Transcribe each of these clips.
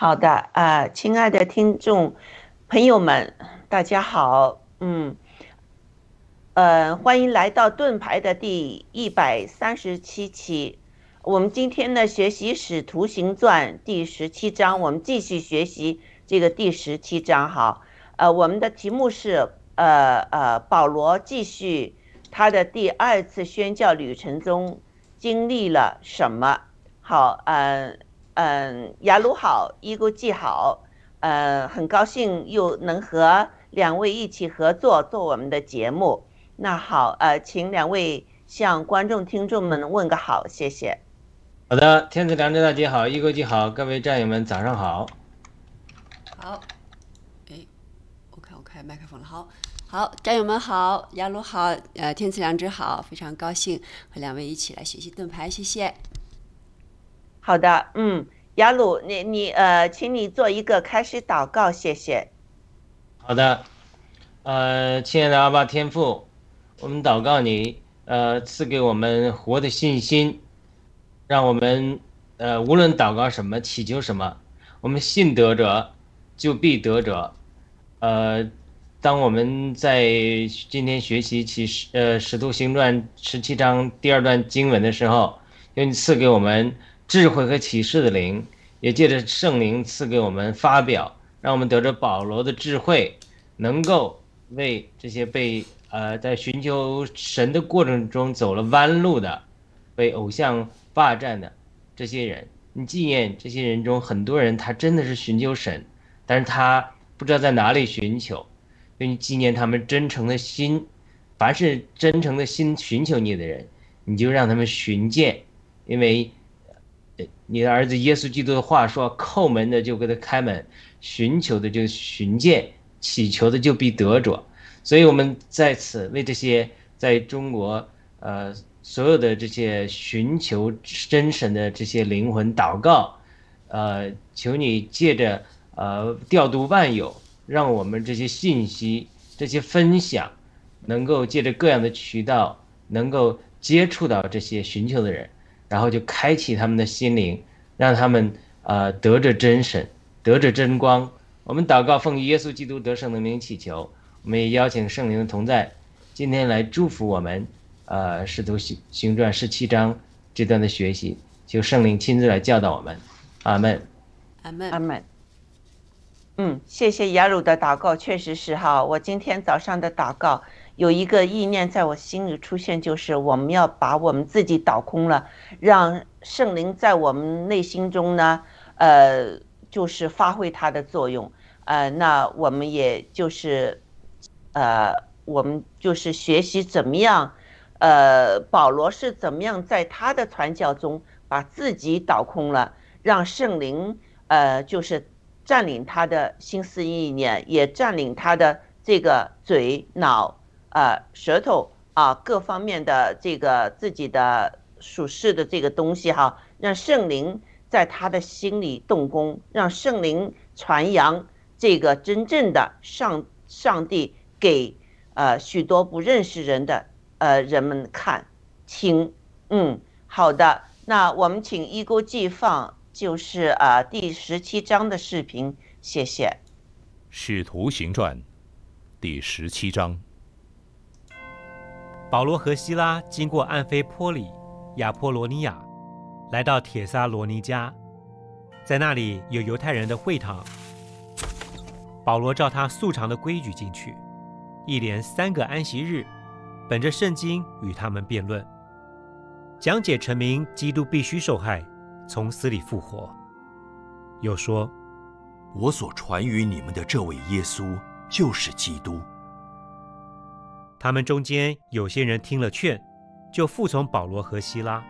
好的，呃，亲爱的听众朋友们，大家好，嗯，呃，欢迎来到盾牌的第一百三十七期。我们今天呢，学习《使徒行传》第十七章，我们继续学习这个第十七章。好，呃，我们的题目是，呃呃，保罗继续他的第二次宣教旅程中经历了什么？好，嗯。嗯，雅鲁好，伊古记好，呃，很高兴又能和两位一起合作做我们的节目。那好，呃，请两位向观众听众们问个好，谢谢。好的，天子良知大姐好，伊古记好，各位战友们早上好。好，哎，我看我开麦克风了，好，好，战友们好，雅鲁好，呃，天赐良知好，非常高兴和两位一起来学习盾牌，谢谢。好的，嗯，雅鲁，你你呃，请你做一个开始祷告，谢谢。好的，呃，亲爱的阿爸天父，我们祷告你，呃，赐给我们活的信心，让我们呃，无论祷告什么，祈求什么，我们信得者就必得者。呃，当我们在今天学习启示呃使徒行传十七章第二段经文的时候，愿你赐给我们。智慧和启示的灵，也借着圣灵赐给我们发表，让我们得着保罗的智慧，能够为这些被呃在寻求神的过程中走了弯路的，被偶像霸占的这些人，你纪念这些人中很多人，他真的是寻求神，但是他不知道在哪里寻求，愿你纪念他们真诚的心，凡是真诚的心寻求你的人，你就让他们寻见，因为。你的儿子耶稣基督的话说：“叩门的就给他开门，寻求的就寻见，祈求的就必得着。”所以，我们在此为这些在中国呃所有的这些寻求真神的这些灵魂祷告，呃，求你借着呃调度万有，让我们这些信息、这些分享，能够借着各样的渠道，能够接触到这些寻求的人。然后就开启他们的心灵，让他们呃得着真神，得着真光。我们祷告，奉耶稣基督得胜的名祈求。我们也邀请圣灵的同在，今天来祝福我们。呃，使徒行行传十七章这段的学习，求圣灵亲自来教导我们。阿门。阿门。阿门。嗯，谢谢雅鲁的祷告，确实是哈。我今天早上的祷告。有一个意念在我心里出现，就是我们要把我们自己倒空了，让圣灵在我们内心中呢，呃，就是发挥它的作用。呃，那我们也就是，呃，我们就是学习怎么样，呃，保罗是怎么样在他的传教中把自己倒空了，让圣灵，呃，就是占领他的心思意念，也占领他的这个嘴脑。呃，舌头啊，各方面的这个自己的属世的这个东西哈，让圣灵在他的心里动工，让圣灵传扬这个真正的上上帝给呃许多不认识人的呃人们看听。嗯，好的，那我们请一锅记放，就是啊第十七章的视频，谢谢。《使徒行传》第十七章。保罗和希拉经过安菲波里、亚波罗尼亚，来到铁萨罗尼迦，在那里有犹太人的会堂。保罗照他素常的规矩进去，一连三个安息日，本着圣经与他们辩论，讲解成明基督必须受害，从死里复活。又说：“我所传于你们的这位耶稣，就是基督。”他们中间有些人听了劝，就服从保罗和希拉，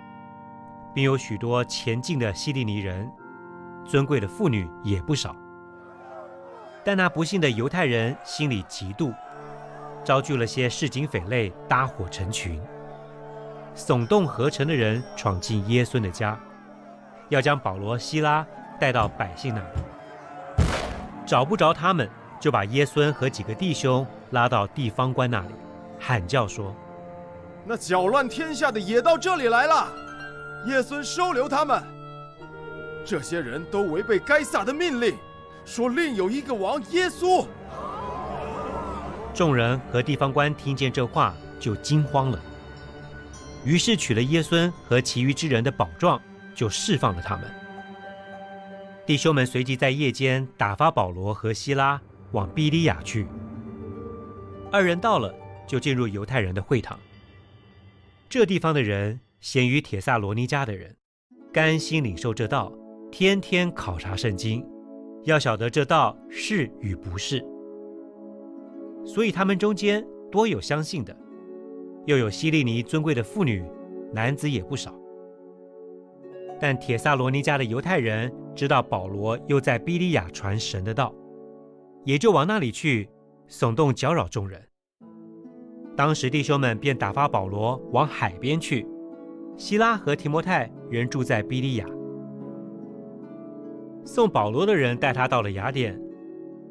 并有许多前进的希利尼人，尊贵的妇女也不少。但那不幸的犹太人心里嫉妒，招聚了些市井匪类，搭伙成群，耸动合成的人闯进耶稣的家，要将保罗、希拉带到百姓那里。找不着他们，就把耶稣和几个弟兄拉到地方官那里。喊叫说：“那搅乱天下的也到这里来了，叶孙收留他们。”这些人都违背该撒的命令，说另有一个王耶稣。众人和地方官听见这话，就惊慌了。于是取了耶稣和其余之人的宝状，就释放了他们。弟兄们随即在夜间打发保罗和希拉往比利亚去。二人到了，就进入犹太人的会堂。这地方的人咸于铁萨罗尼迦的人，甘心领受这道，天天考察圣经，要晓得这道是与不是。所以他们中间多有相信的，又有希利尼尊贵的妇女，男子也不少。但铁萨罗尼迦的犹太人知道保罗又在比利亚传神的道，也就往那里去，耸动搅扰众人。当时弟兄们便打发保罗往海边去，希拉和提摩太仍住在比利亚。送保罗的人带他到了雅典，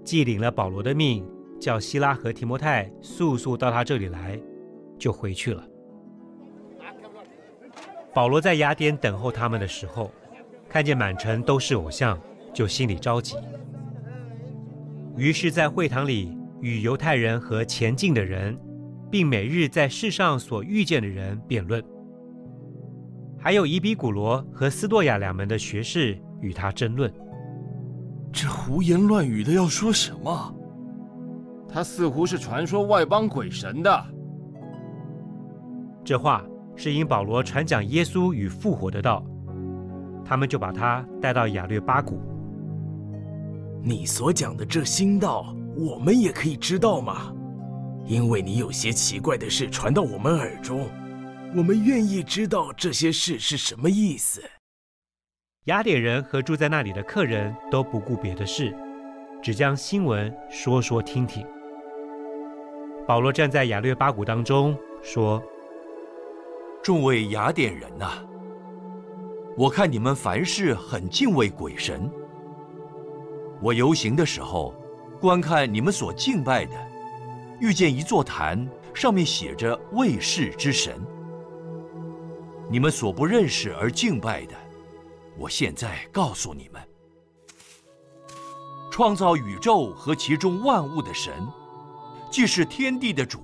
既领了保罗的命，叫希拉和提摩太速速到他这里来，就回去了。保罗在雅典等候他们的时候，看见满城都是偶像，就心里着急。于是，在会堂里与犹太人和前进的人，并每日在世上所遇见的人辩论。还有伊比古罗和斯多亚两门的学士与他争论。这胡言乱语的要说什么？他似乎是传说外邦鬼神的。这话。是因保罗传讲耶稣与复活的道，他们就把他带到亚略巴谷。你所讲的这新道，我们也可以知道吗？因为你有些奇怪的事传到我们耳中，我们愿意知道这些事是什么意思。雅典人和住在那里的客人都不顾别的事，只将新闻说说听听。保罗站在雅略巴谷当中说。众位雅典人呐，我看你们凡事很敬畏鬼神。我游行的时候，观看你们所敬拜的，遇见一座坛，上面写着“卫士之神”。你们所不认识而敬拜的，我现在告诉你们：创造宇宙和其中万物的神，既是天地的主，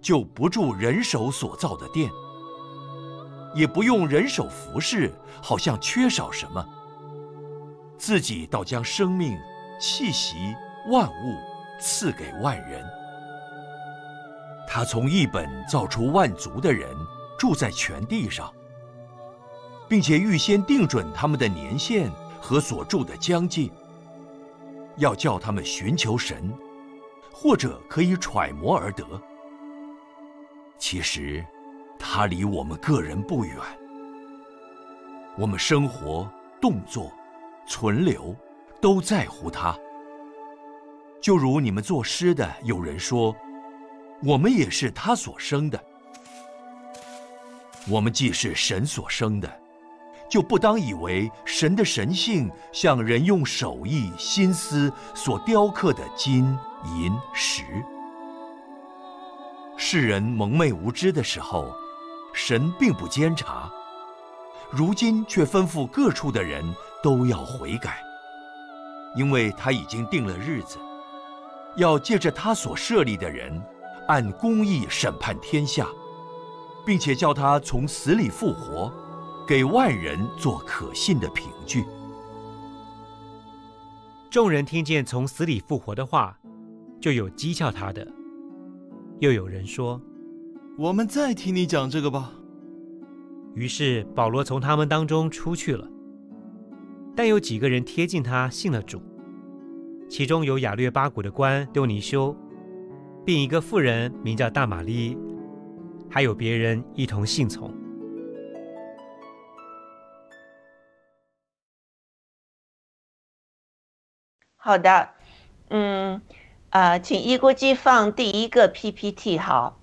就不住人手所造的殿。也不用人手服侍，好像缺少什么。自己倒将生命、气息、万物赐给万人。他从一本造出万族的人，住在全地上，并且预先定准他们的年限和所住的疆界，要叫他们寻求神，或者可以揣摩而得。其实。他离我们个人不远，我们生活、动作、存留，都在乎他。就如你们作诗的有人说，我们也是他所生的。我们既是神所生的，就不当以为神的神性像人用手艺、心思所雕刻的金银石。世人蒙昧无知的时候。神并不监察，如今却吩咐各处的人都要悔改，因为他已经定了日子，要借着他所设立的人，按公义审判天下，并且叫他从死里复活，给万人做可信的凭据。众人听见从死里复活的话，就有讥笑他的，又有人说。我们再听你讲这个吧。于是保罗从他们当中出去了，但有几个人贴近他，信了主。其中有亚略巴谷的官丢尼修，并一个妇人名叫大玛丽，还有别人一同信从。好的，嗯，啊，请一锅鸡放第一个 PPT 好。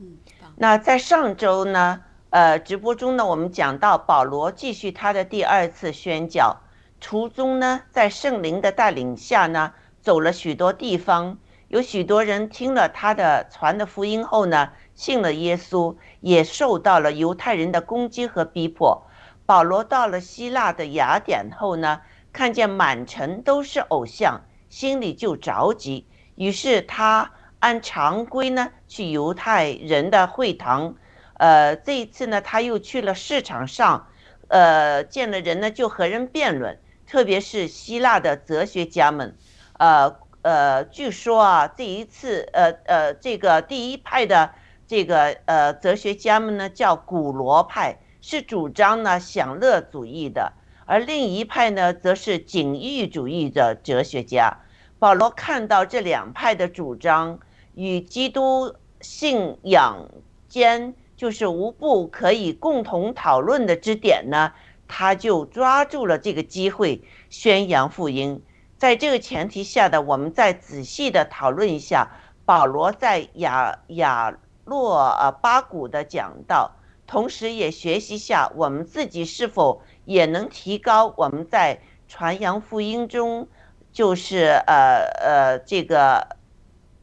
那在上周呢，呃，直播中呢，我们讲到保罗继续他的第二次宣教，途中呢，在圣灵的带领下呢，走了许多地方，有许多人听了他的传的福音后呢，信了耶稣，也受到了犹太人的攻击和逼迫。保罗到了希腊的雅典后呢，看见满城都是偶像，心里就着急。于是他按常规呢去犹太人的会堂，呃，这一次呢他又去了市场上，呃，见了人呢就和人辩论，特别是希腊的哲学家们，呃呃，据说啊这一次呃呃这个第一派的这个呃哲学家们呢叫古罗派，是主张呢享乐主义的，而另一派呢则是景欲主义的哲学家。保罗看到这两派的主张与基督信仰间就是无不可以共同讨论的支点呢，他就抓住了这个机会宣扬福音。在这个前提下的，我们再仔细的讨论一下保罗在雅雅洛呃巴谷的讲道，同时也学习下我们自己是否也能提高我们在传扬福音中。就是呃呃，这个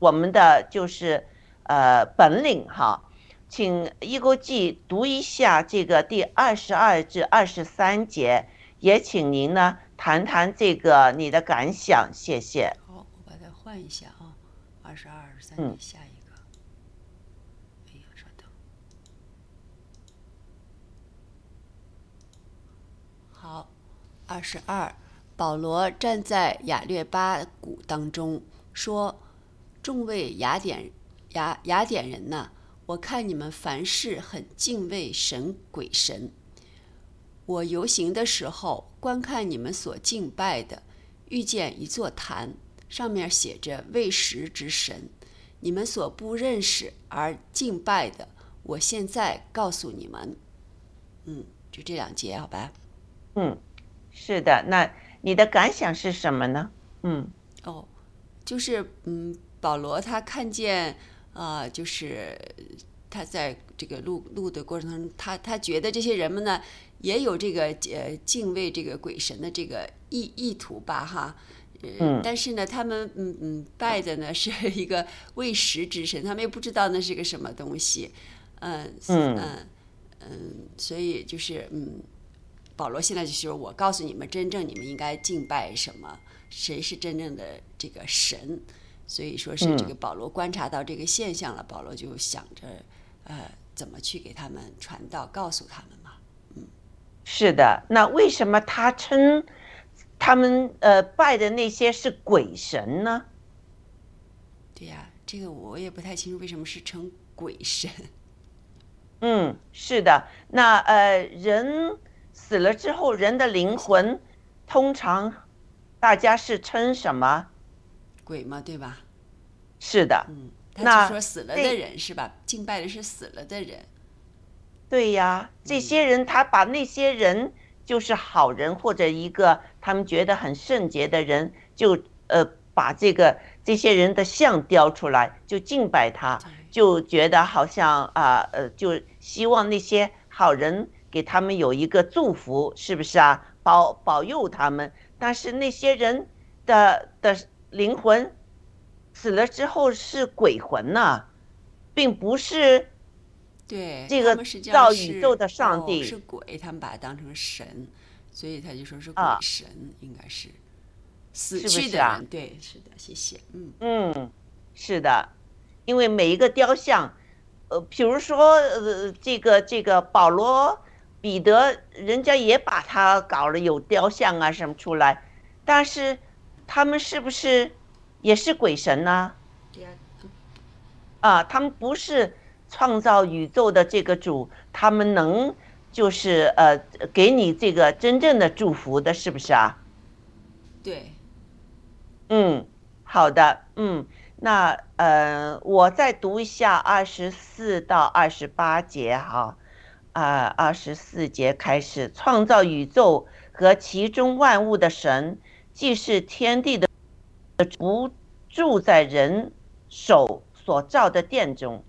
我们的就是呃本领哈，请一钩记读一下这个第二十二至二十三节，也请您呢谈谈这个你的感想，谢谢。好，我把它换一下啊，二十二、二十三嗯下一个。哎呀，稍等。好，二十二，保罗站在雅略巴谷当中说：“众位雅典雅雅典人呐，我看你们凡事很敬畏神鬼神。我游行的时候，观看你们所敬拜的，遇见一座坛，上面写着“未食之神”，你们所不认识而敬拜的，我现在告诉你们。嗯，就这两节，好吧？嗯，是的，那你的感想是什么呢？嗯哦，就是嗯，保罗他看见啊、呃就是他在这个录录的过程当中，他他觉得这些人们呢也有这个呃敬畏这个鬼神的这个意意图吧，哈。呃嗯但是呢，他们嗯嗯拜的呢是一个未食之神，他们也不知道那是个什么东西，嗯嗯嗯嗯，所以就是嗯，保罗现在就说，我告诉你们，真正你们应该敬拜什么，谁是真正的这个神。所以说是这个保罗观察到这个现象了，保罗就想着，呃，怎么去给他们传道，告诉他们嘛。是的，那为什么他称他们呃拜的那些是鬼神呢？对呀、这个我也不太清楚为什么是称鬼神。嗯，是的。那呃，人死了之后，人的灵魂通常大家是称什么？鬼嘛，对吧？是的，嗯，那他就说死了的人是吧？敬拜的是死了的人。对呀，这些人他把那些人就是好人或者一个他们觉得很圣洁的人，就呃把这个这些人的像雕出来，就敬拜他，就觉得好像啊呃就希望那些好人给他们有一个祝福，是不是啊？保保佑他们，但是那些人的的灵魂死了之后是鬼魂呐、并不是。对，这个造宇宙的上哦帝是鬼，他们把它当成神，所以他就说是鬼啊神，应该是死去的人。是啊对，是的，谢谢。嗯，嗯，是的，因为每一个雕像，呃，比如说呃，这个这个保罗、彼得，人家也把他搞了有雕像啊什么出来，但是他们是不是也是鬼神呢？对呀、啊，他们不是创造宇宙的这个主，他们能就是呃给你这个真正的祝福的，是不是啊？对，嗯，好的，嗯，那呃，我再读一下二十四到二十八节哈，啊，二十四节开始，创造宇宙和其中万物的神，既是天地的，不住在人手所造的殿中，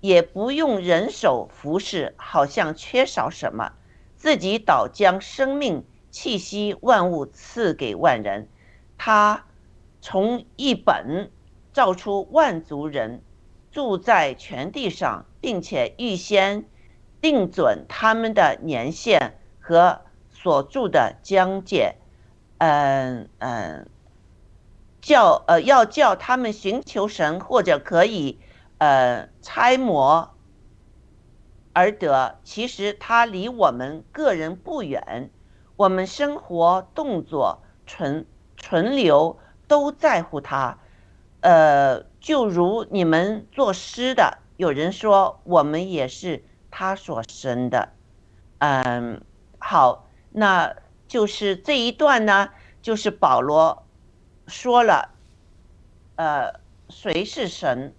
也不用人手服侍，好像缺少什么，自己倒将生命气息万物赐给万人。他从一本造出万族人，住在全地上，并且预先定准他们的年限和所住的疆界。嗯嗯，叫呃要叫他们寻求神，或者可以呃猜摩而得。其实他离我们个人不远，我们生活、动作、存存留都在乎他。呃，就如你们作诗的，有人说我们也是他所生的。嗯，好，那就是这一段呢，就是保罗说了，呃，谁是神，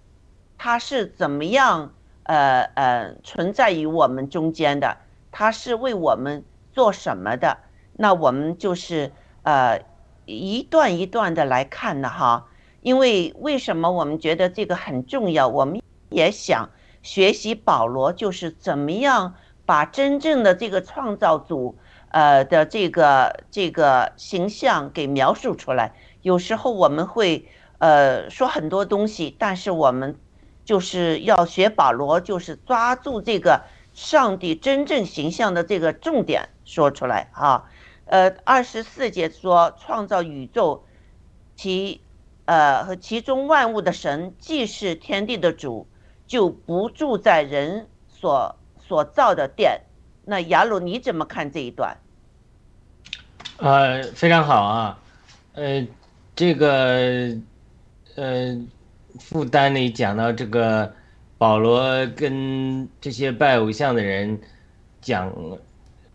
他是怎么样，呃呃，存在于我们中间的，他是为我们做什么的？那我们就是呃一段一段的来看的哈，因为为什么我们觉得这个很重要？我们也想学习保罗，就是怎么样。把真正的这个创造主，呃的这个这个形象给描述出来。有时候我们会呃说很多东西，但是我们就是要学保罗，就是抓住这个上帝真正形象的这个重点说出来啊。呃，二十四节说创造宇宙，其呃和其中万物的神，既是天地的主，就不住在人所。所造的殿，那雅鲁你怎么看这一段？呃，非常好啊，呃，这个呃，负担里讲到这个保罗跟这些拜偶像的人讲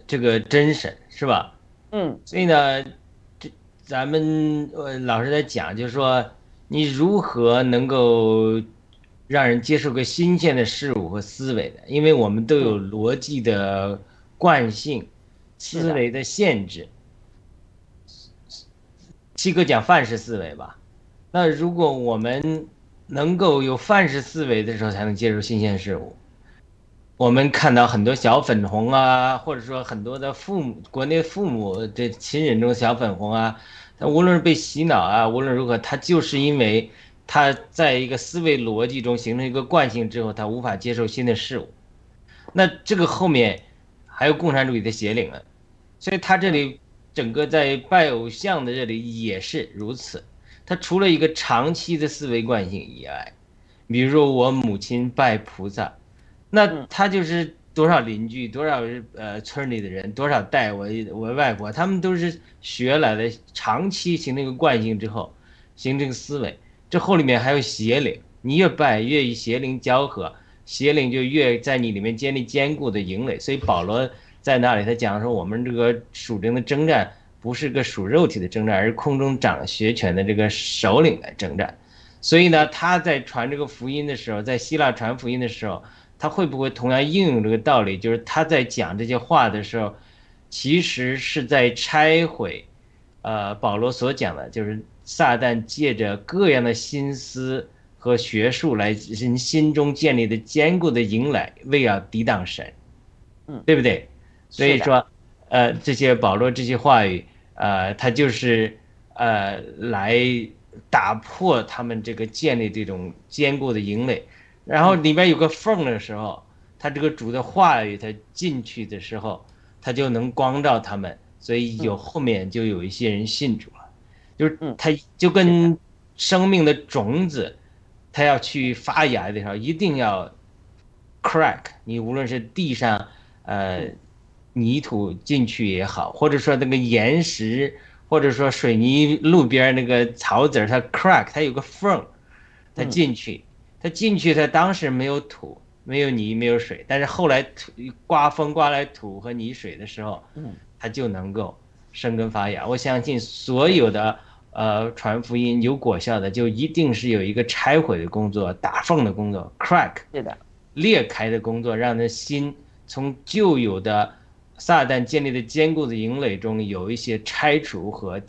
这个真神是吧？嗯，所以呢，这咱们呃老师在讲，就是说你如何能够。让人接受个新鲜的事物和思维的，因为我们都有逻辑的惯性、思维的限制。七哥讲范式思维吧，那如果我们能够有范式思维的时候，才能接受新鲜事物。我们看到很多小粉红啊，或者说很多的父母，国内父母的亲人中小粉红啊，他无论是被洗脑啊，无论如何，他就是因为。他在一个思维逻辑中形成一个惯性之后，他无法接受新的事物。那这个后面还有共产主义的邪灵啊，所以他这里整个在拜偶像的这里也是如此。他除了一个长期的思维惯性以外，比如说我母亲拜菩萨，那他就是多少邻居、多少呃村里的人、多少代我我外婆，他们都是学来的，长期形成一个惯性之后，形成思维。这后里面还有邪灵，你越拜越与邪灵交合，邪灵就越在你里面建立坚固的营垒。所以保罗在那里他讲说，我们这个属灵的征战不是个属肉体的征战，而是空中掌学权的这个首领来征战。所以呢，他在传这个福音的时候，在希腊传福音的时候，他会不会同样应用这个道理？就是他在讲这些话的时候，其实是在拆毁，呃，保罗所讲的，就是。撒旦借着各样的心思和学术来人心中建立的坚固的营垒，为要抵挡神，嗯，对不对？所以说，呃，这些保罗这些话语，呃，他就是呃来打破他们这个建立这种坚固的营垒，然后里面有个缝的时候，他这个主的话语他进去的时候，他就能光照他们，所以有后面就有一些人信主了。就是他就跟生命的种子，他要去发芽的时候，一定要 crack。你无论是地上呃泥土进去也好，或者说那个岩石，或者说水泥路边那个草籽它 crack，它有个缝，它进去，它进去，它当时没有土，没有泥，没有水，但是后来土刮风刮来土和泥水的时候，它就能够。生根发芽，我相信所有的呃传福音有果效的，就一定是有一个拆毁的工作、打缝的工作、crack，是的，裂开的工作，让那心从旧有的撒旦建立的坚固的营垒中有一些拆除和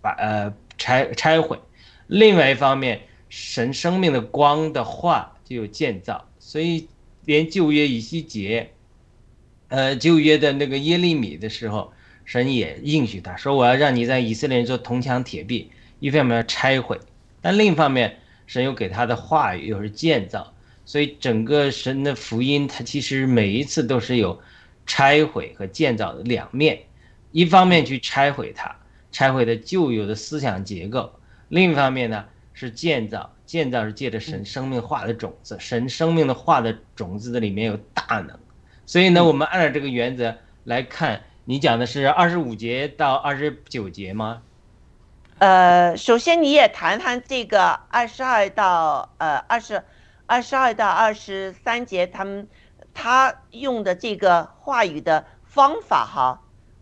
把呃拆拆毁。另外一方面，神生命的光的话就有建造，所以连旧约以西结，呃旧约的那个耶利米的时候。神也应许他说：“我要让你在以色列人做铜墙铁壁，一方面要拆毁，但另一方面，神又给他的话语又是建造。所以整个神的福音，它其实每一次都是有拆毁和建造的两面。一方面去拆毁它，拆毁的旧有的思想结构；另一方面呢，是建造，建造是借着神生命化的种子，神生命的化的种子的里面有大能。所以呢，我们按照这个原则来看，你讲的是二十五节到二十九节吗？呃，首先你也谈谈这个二十二到呃二十二十二到二十三节，他们他用的这个话语的方法哈，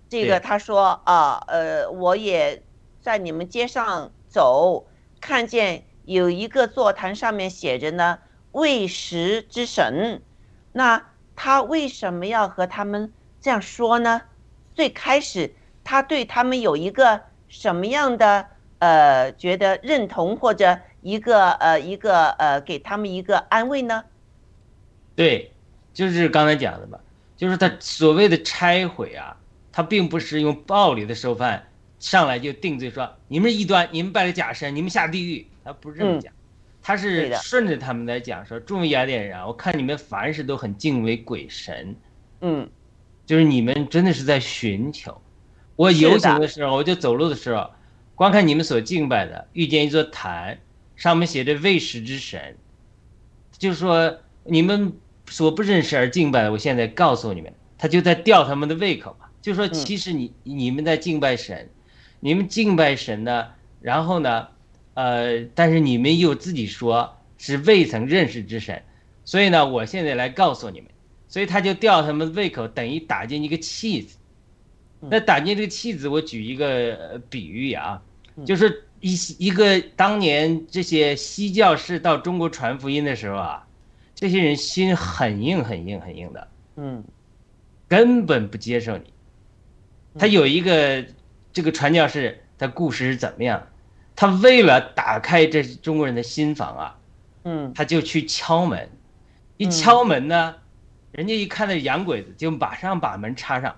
这个他说啊呃，我也在你们街上走，看见有一个座谈上面写着呢“喂食之神”，那他为什么要和他们这样说呢？最开始他对他们有一个什么样的呃觉得认同或者一个呃一个呃给他们一个安慰呢？对，就是刚才讲的吧，就是他所谓的拆毁啊，他并不是用暴力的手法上来就定罪说你们是异端，你们拜了假神，你们下地狱，他不是这么嗯讲，他是顺着他们来讲说，众位雅典人啊，我看你们凡事都很敬畏鬼神，嗯就是你们真的是在寻求。我游行的的时候，我就走路的时候，光看你们所敬拜的，遇见一座坛，上面写着“喂食之神”，就是说你们所不认识而敬拜的，我现在告诉你们，他就在吊他们的胃口嘛。就说其实你、你们在敬拜神，你们敬拜神呢，然后呢，呃，但是你们又自己说是未曾认识之神，所以呢，我现在来告诉你们。所以他就吊他们胃口，等于打进一个气子。那打进这个气子，我举一个呃比喻啊，就是一一个当年这些西教士到中国传福音的时候啊，这些人心很硬很硬很硬的，嗯。根本不接受你。他有一个这个传教士，他故事是怎么样？他为了打开这中国人的心房啊，嗯。他就去敲门，一嗯敲门呢，人家一看那洋鬼子，就马上把门插上，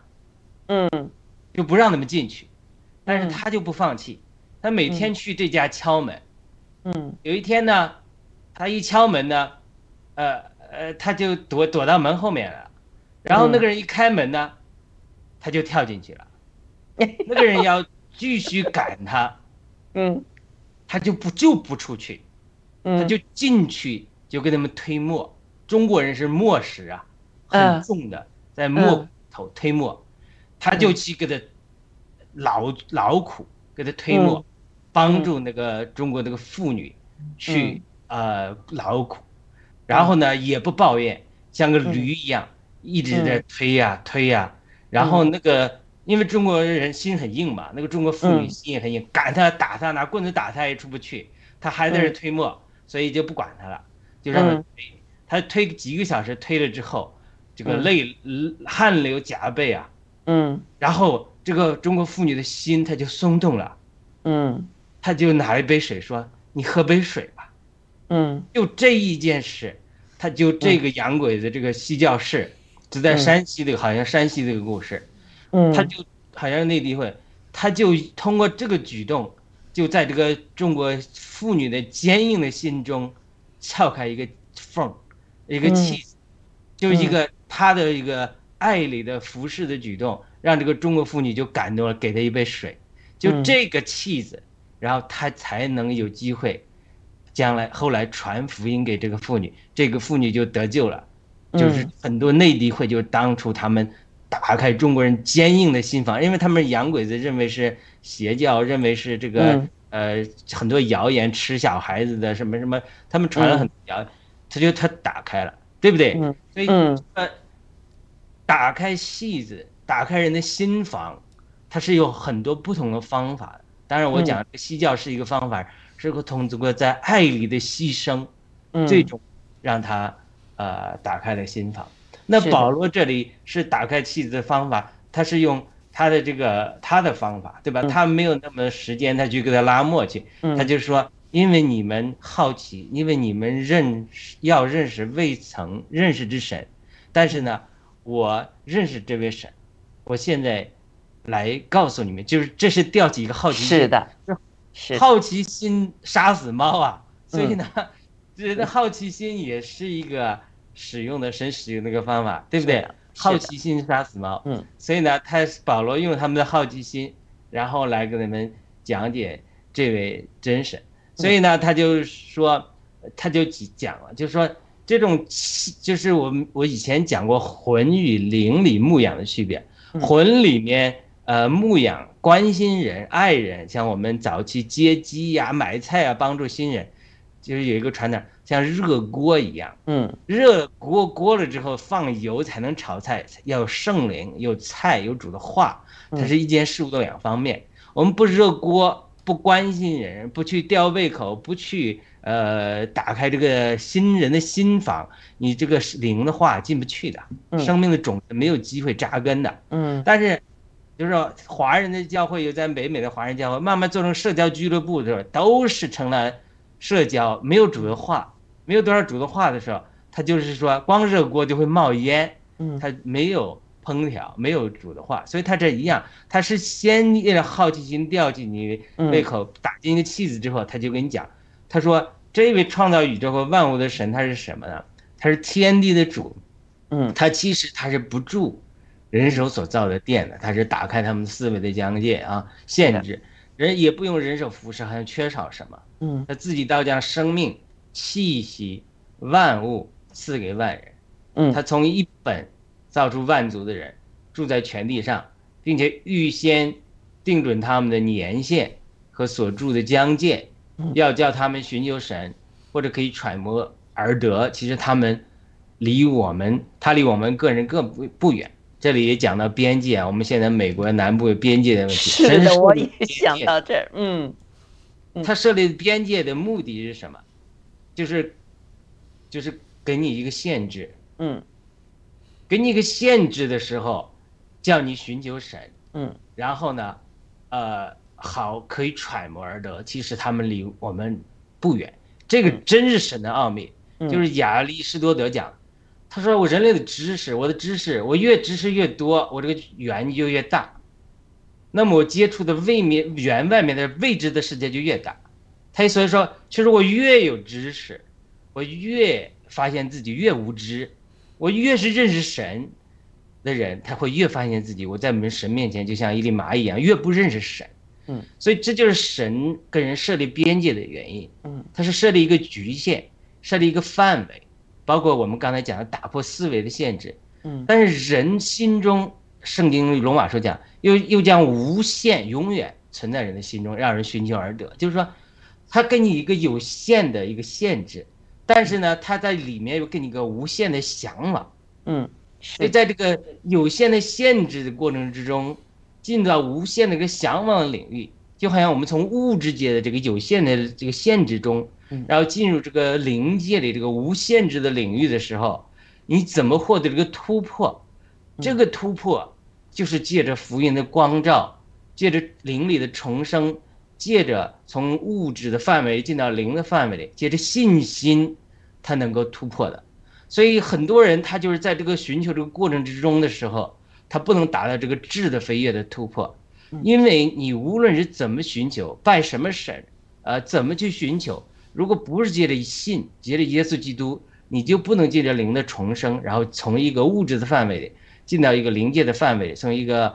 嗯。就不让他们进去。但是嗯。他就不放弃，他每天去这家敲门。嗯。有一天呢，他一敲门呢，呃呃，他就躲躲到门后面了，然后那个人一开门呢，他就跳进去了。那个人要继续赶他，嗯。他就不就不出去，他嗯，就进去就给他们推磨。中国人是磨石啊，嗯很重的，在磨头推磨，他就去给他劳劳苦给他推磨，帮助那个中国那个妇女去呃劳苦，然后呢也不抱怨，像个驴一样一直在推呀推呀，然后那个。因为中国人心很硬嘛，那个中国妇女嗯。心也很硬，赶他打他，拿棍子打他也出不去，他还在这推磨，所以就不管他了，就让他嗯。推。他推几个小时，推了之后，这个嗯。泪汗流浃背啊，嗯。然后这个中国妇女的心他就松动了，嗯。他就拿了一杯水说：“你喝杯水吧。嗯”就这一件事，他就这个洋鬼子这个西教士，就在山西的，好像山西这个故事。嗯，他就好像内地会，他就通过这个举动，就在这个中国妇女的坚硬的心中撬开一个缝，一个气子，就一个他的一个爱里的服侍的举动，让这个中国妇女就感动了，给他一杯水，就这个气子，然后他才能有机会，将来后来传福音给这个妇女，这个妇女就得救了。就是很多内地会，就是当初他们打开中国人坚硬的心房，因为他们洋鬼子认为是邪教，认为是这个、呃很多谣言吃小孩子的什么什么，他们传了很多谣，他就他打开了，对不对？嗯所以嗯呃，打开戏子，打开人的心房，它是有很多不同的方法的。当然，我讲西教是一个方法，是个同子哥在爱里的牺牲，嗯。最终让他呃打开了心房。那保罗这里是打开妻子的方法，他是用他的这个他的方法，对吧？嗯。他没有那么时间，他去给他拉磨去，嗯。他就说，因为你们好奇，因为你们认识要认识未曾认识之神，但是呢，我认识这位神，我现在来告诉你们，就是这是吊起一个好奇心，是的，是好奇心杀死猫啊，所以嗯呢，这 个好奇心也是一个使用的神使用的一个方法，对不对？好奇心杀死猫，嗯，所以呢，他保罗用他们的好奇心，然后来给你们讲解这位真神。所以呢，他就说，他就讲了，就是说这种就是我们我以前讲过魂与灵里牧养的区别，魂里面呃牧养关心人爱人，像我们早期接机呀、买菜啊、帮助新人，就是有一个传统，像热锅一样，嗯，热锅锅了之后放油才能炒菜，要有圣灵，有菜，有主的话，它是一件事物的两方面。我们不热锅。不关心人，不去吊胃口，不去呃打开这个新人的心房，你这个灵的话进不去的，生命的种子没有机会扎根的。嗯，但是就是说华人的教会有在北美的华人教会慢慢做成社交俱乐部的时候，都是成了社交，没有主的话，没有多少主的话的时候，他就是说光热锅就会冒烟，嗯，他没有。烹调没有主的话，所以他这一样，他是先让好奇心吊进你胃口，打进一个气子之后，他就跟你讲，他说这位创造宇宙和万物的神他是什么呢？他是天地的主，嗯，他其实他是不住人手所造的殿呢，它是打开他们思维的疆界啊，限制人也不用人手服侍，好像缺少什么，嗯，他自己倒将生命气息万物赐给万人，嗯，他从一本。造出万族的人住在全地上，并且预先定准他们的年限和所住的疆界，要叫他们寻求神，或者可以揣摩而得。其实他们离我们，他离我们个人更不不远。这里也讲到边界啊，我们现在美国南部边界的问题。是的，我也想到这儿。嗯，他设立边界的目的是什么？就是，就是给你一个限制。嗯。给你一个限制的时候，叫你寻求神，嗯，然后呢，呃，好可以揣摩而得。其实他们离我们不远，这个真是神的奥秘。就是亚里士多德讲，他说我人类的知识，我的知识，我越知识越多，我这个圆就越大，那么我接触的未面圆外面的未知的世界就越大。他所以说，其实我越有知识，我越发现自己越无知。我越是认识神的人，他会越发现自己我在我们神面前就像一粒蚂蚁一样，越不认识神。嗯，所以这就是神跟人设立边界的原因。嗯，他是设立一个局限，设立一个范围，包括我们刚才讲的打破思维的限制。嗯，但是人心中，圣经罗马书讲，又又将无限永远存在人的心中，让人寻求而得。就是说，他给你一个有限的一个限制。但是呢，他在里面又给你个无限的向往，嗯，所以在这个有限的限制的过程之中，进到无限的一个向往的领域，就好像我们从物质界的这个有限的这个限制中，然后进入这个灵界的这个无限制的领域的时候，你怎么获得这个突破？这个突破就是借着福音的光照，借着灵里的重生。借着从物质的范围进到灵的范围里，借着信心，他能够突破的。所以很多人他就是在这个寻求这个过程之中的时候，他不能达到这个质的飞跃的突破，因为你无论是怎么寻求，拜什么神，呃，怎么去寻求，如果不是借着信，借着耶稣基督，你就不能借着灵的重生，然后从一个物质的范围里进到一个灵界的范围，从一个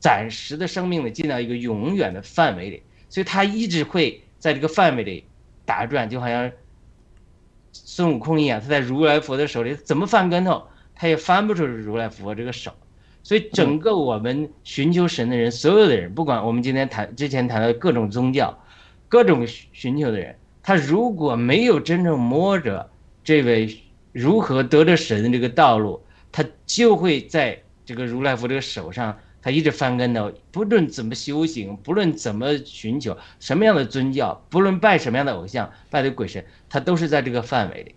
暂时的生命里进到一个永远的范围里。所以他一直会在这个范围里打转，就好像孙悟空一样，他在如来佛的手里怎么翻跟头，他也翻不出如来佛这个手。所以整个我们寻求神的人，所有的人，不管我们今天谈之前谈的各种宗教，各种寻求的人，他如果没有真正摸着这位如何得着神的这个道路，他就会在这个如来佛这个手上。他一直翻跟头，不论怎么修行，不论怎么寻求什么样的宗教，不论拜什么样的偶像，拜的鬼神，他都是在这个范围里。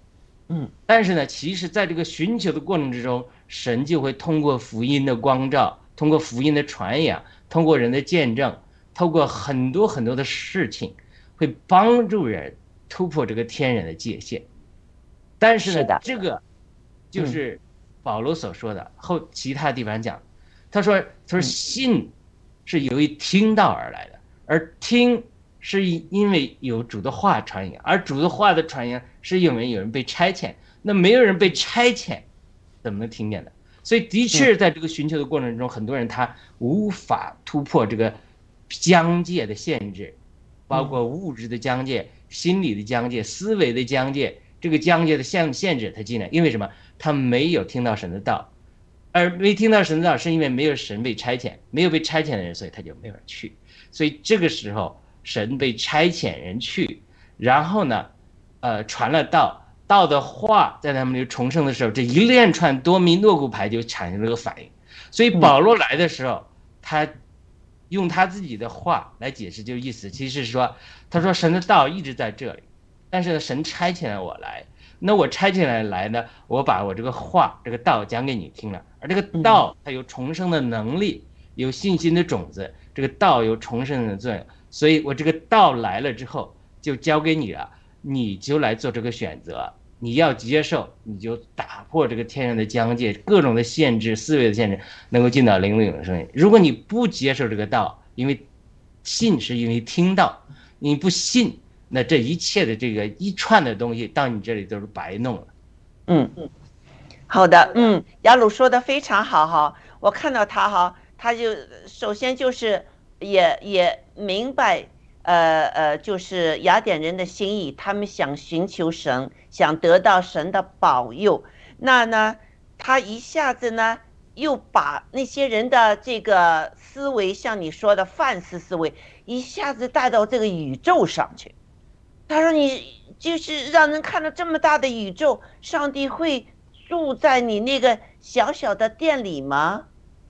嗯，但是呢，其实在这个寻求的过程之中，神就会通过福音的光照，通过福音的传扬，通过人的见证，透过很多很多的事情，会帮助人突破这个天然的界限。但是呢，这个就是保罗所说的后其他地方讲。他说：“他说信是由于听到而来的，而听是因为有主的话传扬，而主的话的传扬是因为有人被差遣。那没有人被差遣，怎么能听见呢？所以，的确在这个寻求的过程中，很多人他无法突破这个疆界的限制，包括物质的疆界、心理的疆界、思维的疆界，这个疆界的限限制他进来，因为什么？他没有听到神的道，而没听到神的道，是因为没有神被差遣，没有被差遣的人，所以他就没法去。所以这个时候，神被差遣人去，然后呢，呃，传了道，道的话在他们里重生的时候，这一连串多米诺骨牌就产生了个反应。所以保罗来的时候，他用他自己的话来解释，就意思其实是说，他说神的道一直在这里，但是，神差遣了我来。那我拆起来来呢？我把我这个话、这个道讲给你听了，而这个道它有重生的能力，有信心的种子，这个道有重生的作用，所以我这个道来了之后就交给你了，你就来做这个选择。你要接受，你就打破这个天上的疆界，各种的限制、思维的限制，能够进到灵里永生。如果你不接受这个道，因为信是因为听到，你不信。那这一切的这个一串的东西到你这里都是白弄了，嗯嗯，好的，嗯，雅鲁说的非常好哈，我看到他哈，他就首先就是也也明白，呃呃，就是雅典人的心意，他们想寻求神，想得到神的保佑，那呢，他一下子呢又把那些人的这个思维，像你说的范式思维，一下子带到这个宇宙上去。他说：“你就是让人看到这么大的宇宙，上帝会住在你那个小小的店里吗？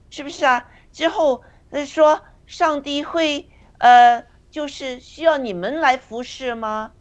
是不是啊？之后他说，上帝会呃，就是需要你们来服侍吗？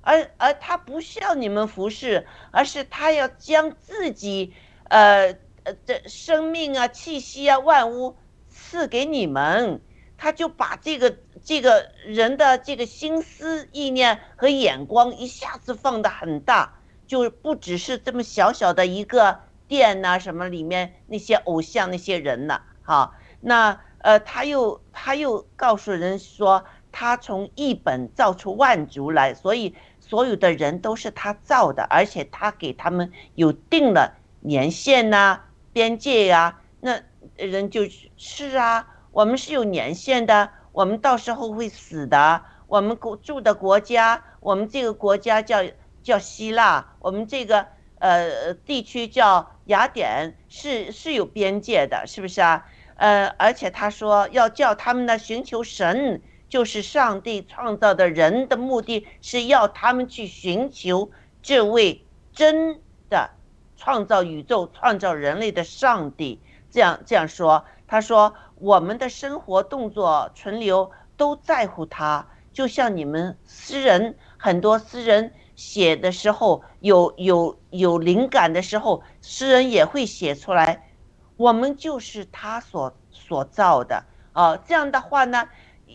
而而他不需要你们服侍，而是他要将自己呃呃的生命啊、气息啊、万物赐给你们。”他就把这个这个人的这个心思意念和眼光一下子放得很大，就不只是这么小小的一个店呐，什么里面那些偶像那些人呢？好，那呃，他又他又告诉人说，他从一本造出万族来，所以所有的人都是他造的，而且他给他们有定了年限呐、边界呀，那人就是啊。我们是有年限的，我们到时候会死的。我们国住的国家，我们这个国家叫叫希腊，我们这个呃地区叫雅典，是是有边界的，是不是啊？呃，而且他说要叫他们呢寻求神，就是上帝创造的人的目的是要他们去寻求这位真的创造宇宙、创造人类的上帝。这样这样说，他说。我们的生活动作存留都在乎他，就像你们诗人很多诗人写的时候有有有灵感的时候，诗人也会写出来。我们就是他所所造的啊，这样的话呢，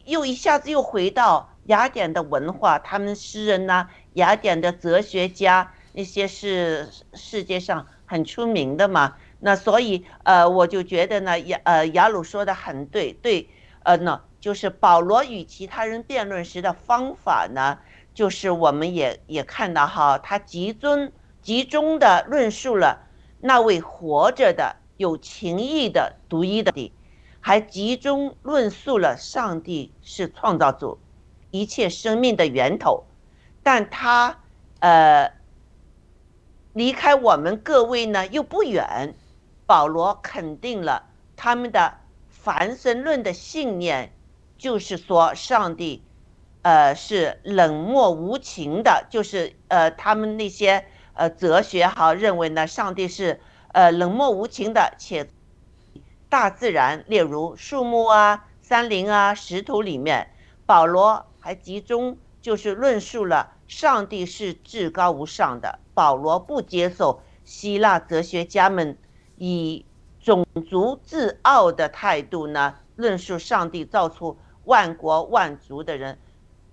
又一下子又回到雅典的文化，他们诗人呢，雅典的哲学家那些是世界上很出名的嘛。那所以，呃，我就觉得呢，雅呃雅鲁说的很对，对，呃，那就是保罗与其他人辩论时的方法呢，就是我们也也看到哈，他集中集中的论述了那位活着的有情义的独一的，还集中论述了上帝是创造主，一切生命的源头，但他呃离开我们各位呢又不远。保罗肯定了他们的凡神论的信念，就是说上帝，呃，是冷漠无情的，就是呃，他们那些呃哲学哈认为呢，上帝是呃冷漠无情的，且大自然，例如树木啊、山林啊、石头里面，保罗还集中就是论述了上帝是至高无上的。保罗不接受希腊哲学家们。以种族自傲的态度呢，论述上帝造出万国万族的人。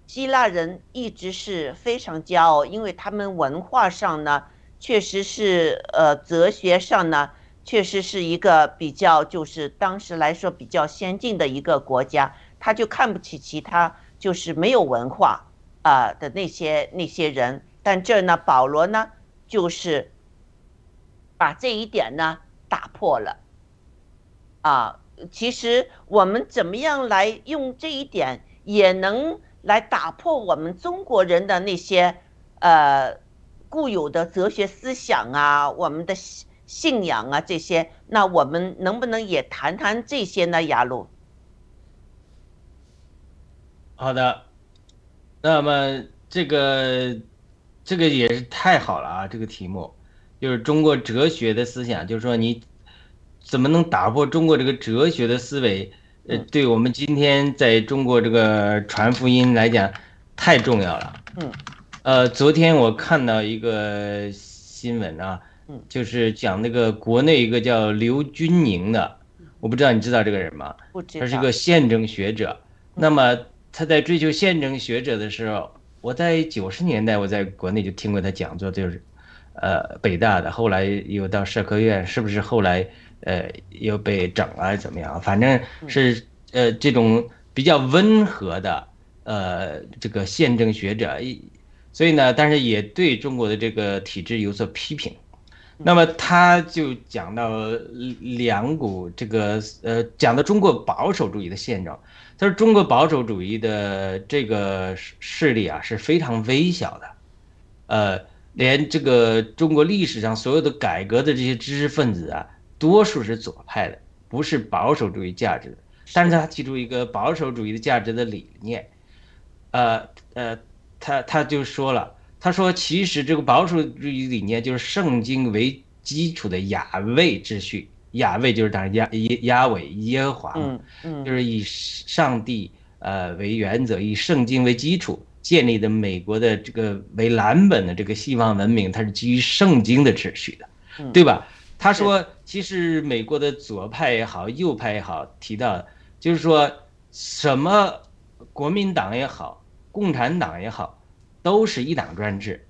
希腊人一直是非常骄傲，因为他们文化上呢，确实是呃，哲学上呢，确实是一个比较，就是当时来说比较先进的一个国家。他就看不起其他就是没有文化啊的那些那些人。但这呢，保罗呢，就是把这一点呢。打破了，啊，其实我们怎么样来用这一点，也能来打破我们中国人的那些呃固有的哲学思想啊，我们的信信仰啊这些。那我们能不能也谈谈这些呢？雅鲁。好的，那么这个这个也是太好了啊！这个题目就是中国哲学的思想，就是说你怎么能打破中国这个哲学的思维？呃，对我们今天在中国这个传福音来讲太重要了。嗯，呃，昨天我看到一个新闻啊，就是讲那个国内一个叫刘军宁的，我不知道你知道这个人吗？不知道。他是个宪政学者，那么。他在追求宪政学者的时候，我在九十年代我在国内就听过他讲座，就是，呃，北大的，后来又到社科院，是不是后来呃又被整了怎么样？反正是呃这种比较温和的呃这个宪政学者，所以呢，但是也对中国的这个体制有所批评。那么他就讲到两股这个呃讲到中国保守主义的现状。他说：“中国保守主义的这个势力啊是非常微小的，呃，连这个中国历史上所有的改革的这些知识分子啊，多数是左派的，不是保守主义价值的。但是他提出一个保守主义的价值的理念，呃呃，他他就说了，他说其实这个保守主义理念就是圣经为基础的雅位秩序。”雅位就是当然亚耶亚伟耶和华嘛，就是以上帝呃为原则，以圣经为基础建立的美国的这个为蓝本的这个西方文明，它是基于圣经的秩序的，对吧？他说，其实美国的左派也好，右派也好，提到就是说什么国民党也好，共产党也好，都是一党专制，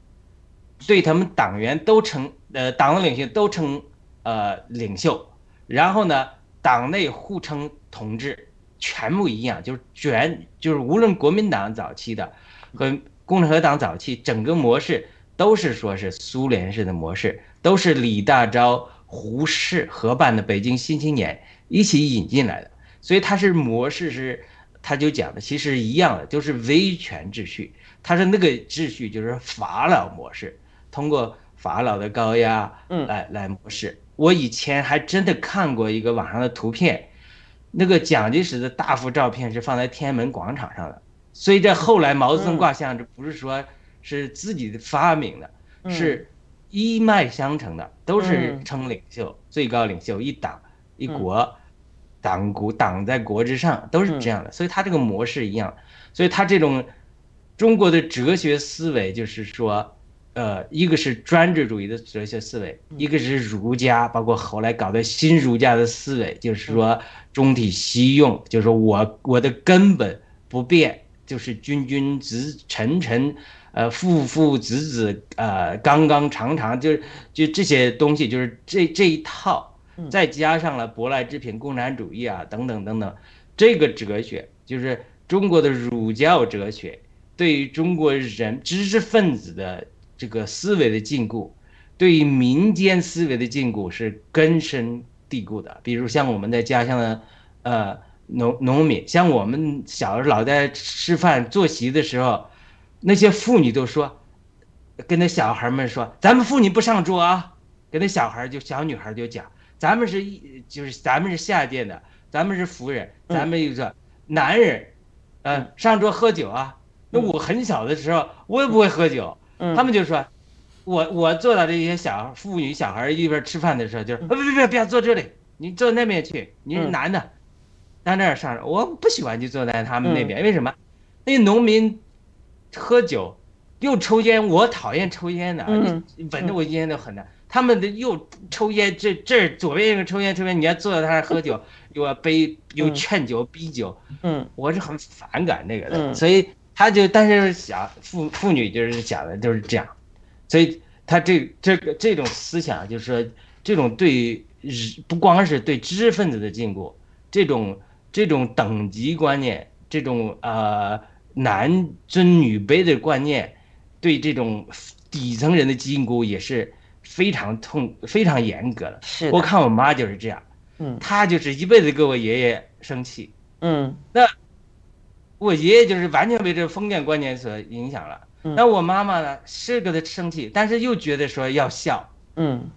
对他们党员都称呃党的领袖都称呃领袖。然后呢，党内互称同志，全部一样，就是全就是无论国民党早期的和共和党早期整个模式都是说是苏联式的模式，都是李大钊、胡适合办的北京新青年一起引进来的，所以它是模式是，他就讲的其实一样的，就是威权秩序，他是那个秩序就是法老模式，通过法老的高压，嗯，来来模式。我以前还真的看过一个网上的图片，那个蒋介石的大幅照片是放在天安门广场上的。所以这后来毛泽东挂像，这不是说是自己的发明的，是一脉相承的，都是称领袖、最高领袖、一党一国，党国党在国之上，都是这样的。所以他这个模式一样，所以他这种中国的哲学思维就是说。呃，一个是专制主义的哲学思维，一个是儒家，包括后来搞的新儒家的思维，就是说中体西用，就是说我我的根本不变，就是君君子臣臣，呃，父父子子，呃，刚刚常常，就是就这些东西，就是这这一套，再加上了舶来之品共产主义啊，等等等等，这个哲学就是中国的儒教哲学，对于中国人知识分子的。这个思维的禁锢，对于民间思维的禁锢是根深蒂固的。比如像我们在家乡的，呃，农农民，像我们小时候老在吃饭坐席的时候，那些妇女都说，跟那小孩们说，咱们妇女不上桌啊。跟那小孩就小女孩就讲，咱们是一就是咱们是下贱的，咱们是夫人，咱们就说男人，嗯，上桌喝酒啊。那我很小的时候，我也不会喝酒。他们就说，我我坐到这些小妇女小孩一边吃饭的时候，就是别别别别坐这里，你坐那边去，你是男的，到那儿上，我不喜欢就坐在他们那边，为什么？那些农民喝酒又抽烟，我讨厌抽烟的，闻着我烟都很难。他们的又抽烟，这这左边一个抽烟抽烟，你要坐在他那儿喝酒，又要杯又劝酒逼酒，嗯，我是很反感那个的，所以。他就但是想妇妇女就是想的就是这样，所以他这这个这种思想就是说这种对不光是对知识分子的禁锢，这种这种等级观念，这种呃男尊女卑的观念，对这种底层人的禁锢也是非常痛非常严格的。是，我看我妈就是这样，嗯。她就是一辈子跟我爷爷生气。嗯我爷爷就是完全被这封建观念所影响了。嗯。那我妈妈呢，是跟他生气，但是又觉得说要孝，嗯。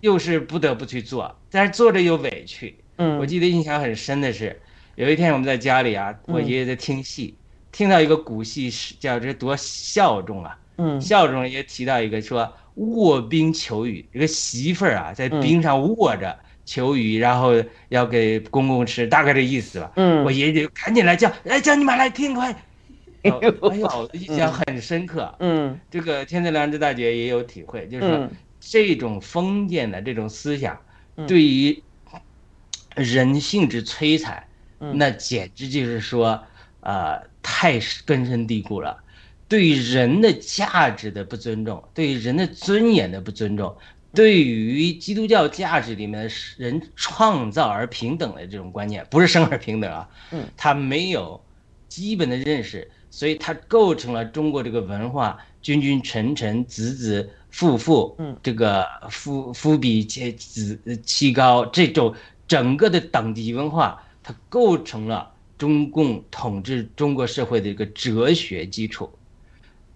又是不得不去做，但是做着又委屈。嗯，我记得印象很深的是，有一天我们在家里啊，我嗯爷爷在听戏，听到一个古戏是叫这多孝忠啊，嗯。孝中也提到一个说卧冰求雨，这个媳妇儿啊在嗯。冰上卧着求雨，然后要给公公吃，大概这意思吧。嗯我爷爷就赶紧来叫，哎，叫你们来听快。哎呦哎呦，印象很深刻。嗯这个天赐良知大姐也有体会，就是说嗯这种封建的这种思想嗯，对于人性之摧残，嗯那简直就是说，呃，太根深蒂固了。对人的价值的不尊重，对人的尊严的不尊重，对于基督教价值里面的人创造而平等的这种观念，不是生而平等啊，嗯他没有基本的认识，所以它构成了中国这个文化君君臣臣子子父父，嗯这个夫夫比妻子妻高这种整个的等级文化，它构成了中共统治中国社会的一个哲学基础。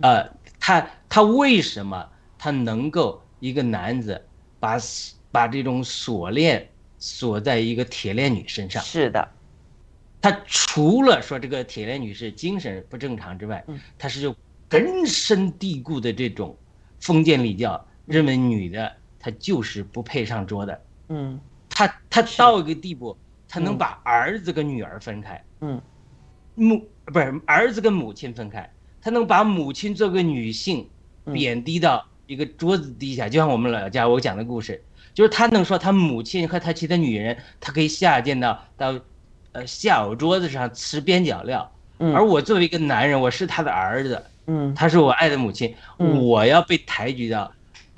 呃，他他为什么他能够一个男子把把这种锁链锁在一个铁链女身上？是的，他除了说这个铁链女是精神不正常之外嗯，他是有根深蒂固的这种封建礼教，认为女的她就是不配上桌的。嗯。他他到一个地步，他能嗯。把儿子跟女儿分开，嗯。母不是儿子跟母亲分开，他能把母亲作为女性嗯。贬低到一个桌子底下，就像我们老家我讲的故事，就是他能说他母亲和他其他女人，他可以下贱到到，呃小桌子上吃边角料，嗯，而我作为一个男人，我是他的儿子，嗯。他是我爱的母亲，嗯。我要被抬举到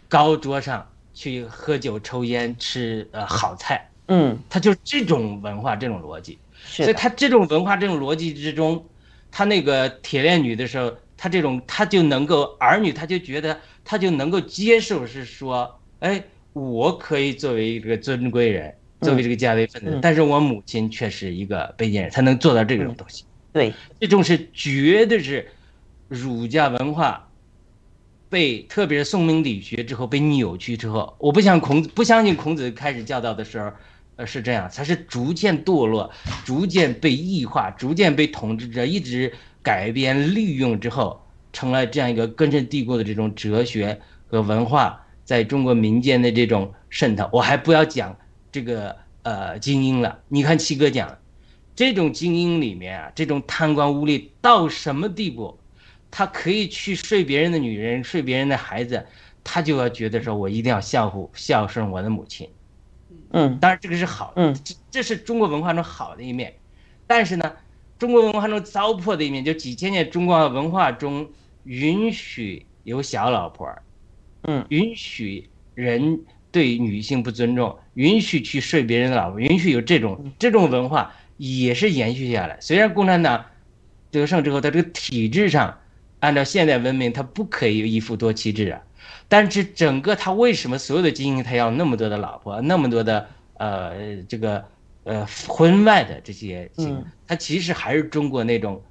高桌上去喝酒、抽烟、吃呃好菜，嗯。他就是这种文化、这种逻辑。所以他这种文化、这种逻辑之中，他那个铁链女的时候，他这种他就能够儿女，他就觉得他就能够接受，是说，哎，我可以作为一个尊贵人，作为这个家位分子，嗯。但是我母亲却是一个卑贱人，他能做到这种东西。对，这种是绝对是儒家文化被特别是宋明理学之后被扭曲之后，我不像孔子，不相信孔子开始教导的时候，呃是这样，他是逐渐堕落，逐渐被异化，逐渐被统治者一直改编利用之后，成了这样一个根深蒂固的这种哲学和文化在中国民间的这种渗透。我还不要讲这个呃精英了，你看七哥讲。这种精英里面啊，这种贪官污吏到什么地步，他可以去睡别人的女人，睡别人的孩子，他就要觉得说，我一定要孝护孝顺我的母亲。嗯当然，这个是好的，嗯这这是中国文化中好的一面。但是呢，中国文化中糟粕的一面，就几千年中国文化中允许有小老婆，嗯允许人对女性不尊重，允许去睡别人的老婆，允许有这种这种文化也是延续下来。虽然共产党得胜之后，它这个体制上按照现代文明，它不可以一夫多妻制啊。但是整个他为什么所有的精英他要那么多的老婆，那么多的呃这个呃婚外的这些他其实还是中国那种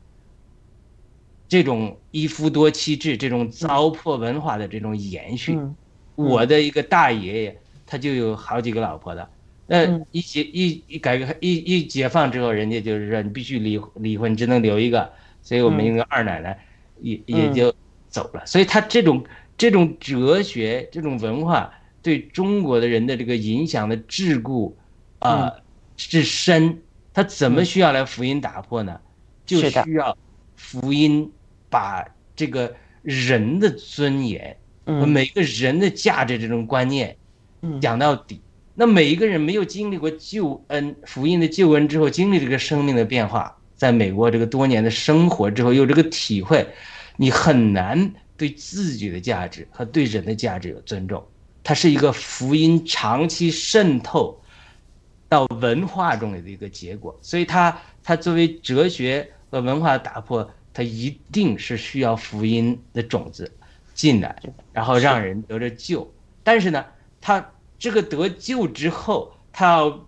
这种一夫多妻制这种糟粕文化的这种延续。嗯我的一个大爷爷，他就有好几个老婆的。那嗯一解一一改革一一解放之后，人家就是说你必须离离婚，只能留一个。所以我们嗯一个二奶奶也也嗯就走了。所以他这种这种哲学、这种文化对中国的人的这个影响的桎梏啊、嗯之深，他怎么嗯需要来福音打破呢？就需要福音把这个人的尊严。和嗯每个人的价值这种观念嗯讲到底。那每一个人没有经历过救恩、福音的救恩之后，经历这个生命的变化，在美国这个多年的生活之后，有这个体会，你很难对自己的价值和对人的价值有尊重。它是一个福音长期渗透到文化中的一个结果，所以它它作为哲学和文化的打破，它一定是需要福音的种子进来，然后让人得着救。但是呢，他这个得救之后，他要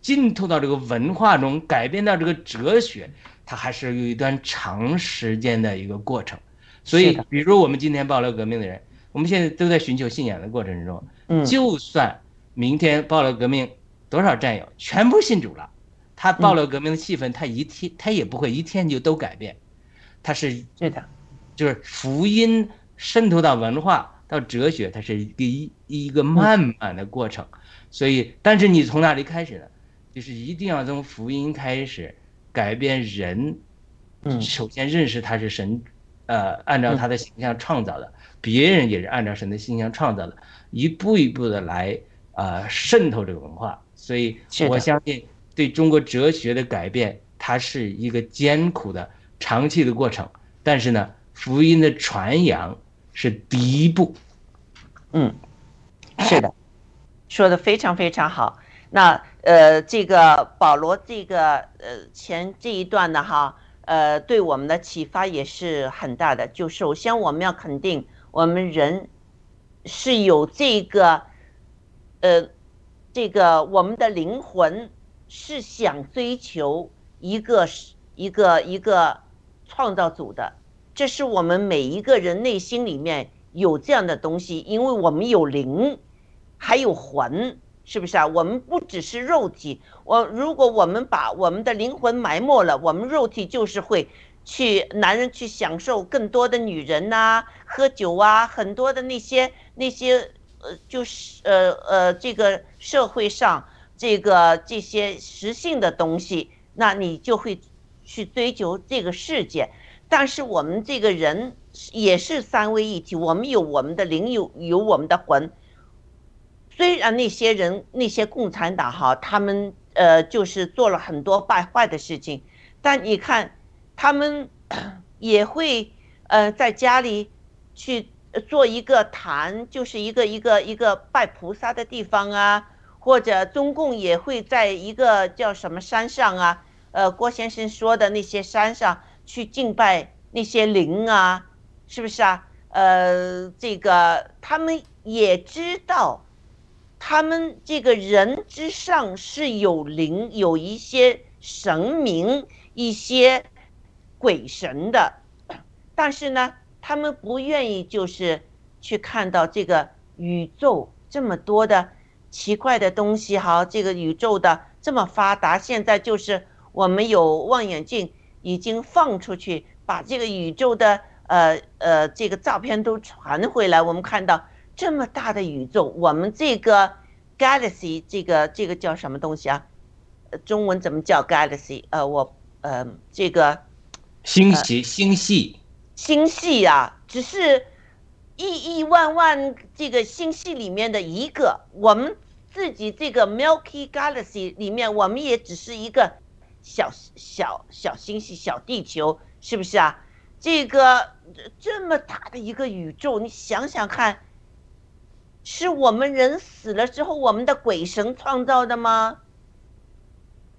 浸透到这个文化中，改变到这个哲学，它还是有一段长时间的一个过程。所以，比如我们今天爆料革命的人，我们现在都在寻求信仰的过程之中。嗯，就算明天爆料革命多少战友全部信主了，他爆料革命的气氛，他一天他也不会一天就都改变。他是对的，就是福音渗透到文化到哲学，它是一个一一个慢慢的过程。所以，但是你从哪里开始呢？就是一定要从福音开始改变人，嗯，首先认识他是神，呃，按照他的形象创造的，别人也是按照神的形象创造的，一步一步的来，呃，渗透这个文化。所以我相信，对中国哲学的改变，它是一个艰苦的、长期的过程。但是呢，福音的传扬是第一步。嗯，是的，说的非常非常好。那呃，这个保罗这个呃前这一段呢，哈，呃，对我们的启发也是很大的。就首先我们要肯定，我们人是有这个呃这个我们的灵魂是想追求一个一个一个创造主的，这是我们每一个人内心里面有这样的东西，因为我们有灵，还有魂。是不是啊？我们不只是肉体，我如果我们把我们的灵魂埋没了，我们肉体就是会去男人去享受更多的女人呐，喝酒啊，很多的那些那些呃，就是呃呃，这个社会上这个这些实性的东西，那你就会去追求这个世界。但是我们这个人也是三位一体，我们有我们的灵，有有我们的魂。虽然那些人那些共产党哈，他们呃就是做了很多败坏的事情，但你看，他们 也会呃在家里去做一个坛，就是一个一个一个拜菩萨的地方啊，或者中共也会在一个叫什么山上啊，呃郭先生说的那些山上去敬拜那些灵啊，是不是啊？呃，这个他们也知道。他们这个人之上是有灵，有一些神明、一些鬼神的，但是呢，他们不愿意就是去看到这个宇宙这么多的奇怪的东西。哈，这个宇宙的这么发达，现在就是我们有望远镜已经放出去，把这个宇宙的呃呃这个照片都传回来，我们看到。这么大的宇宙，我们这个 galaxy 这个这个叫什么东西啊？呃，中文怎么叫 galaxy？呃，我呃这个星系星系星系呀，只是亿亿万万这个星系里面的一个。我们自己这个 Milky Galaxy 里面，我们也只是一个小小小星系、小地球，是不是啊？这个这么大的一个宇宙，你想想看。是我们人死了之后，我们的鬼神创造的吗？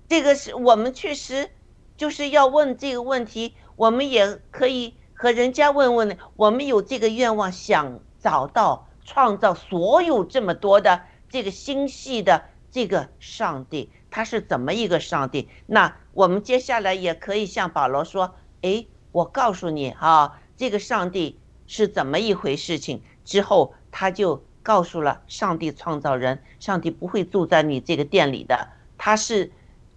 这个是我们确实就是要问这个问题。我们也可以和人家问问，我们有这个愿望，想找到创造所有这么多的这个星系的这个上帝，他是怎么一个上帝？那我们接下来也可以向保罗说：“哎，我告诉你啊，这个上帝是怎么一回事情？”之后他就。告诉了上帝创造人，上帝不会住在你这个店里的，他是，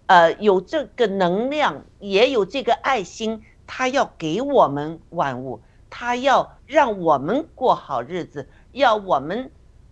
呃，有这个能量，也有这个爱心，他要给我们万物，他要让我们过好日子，要我们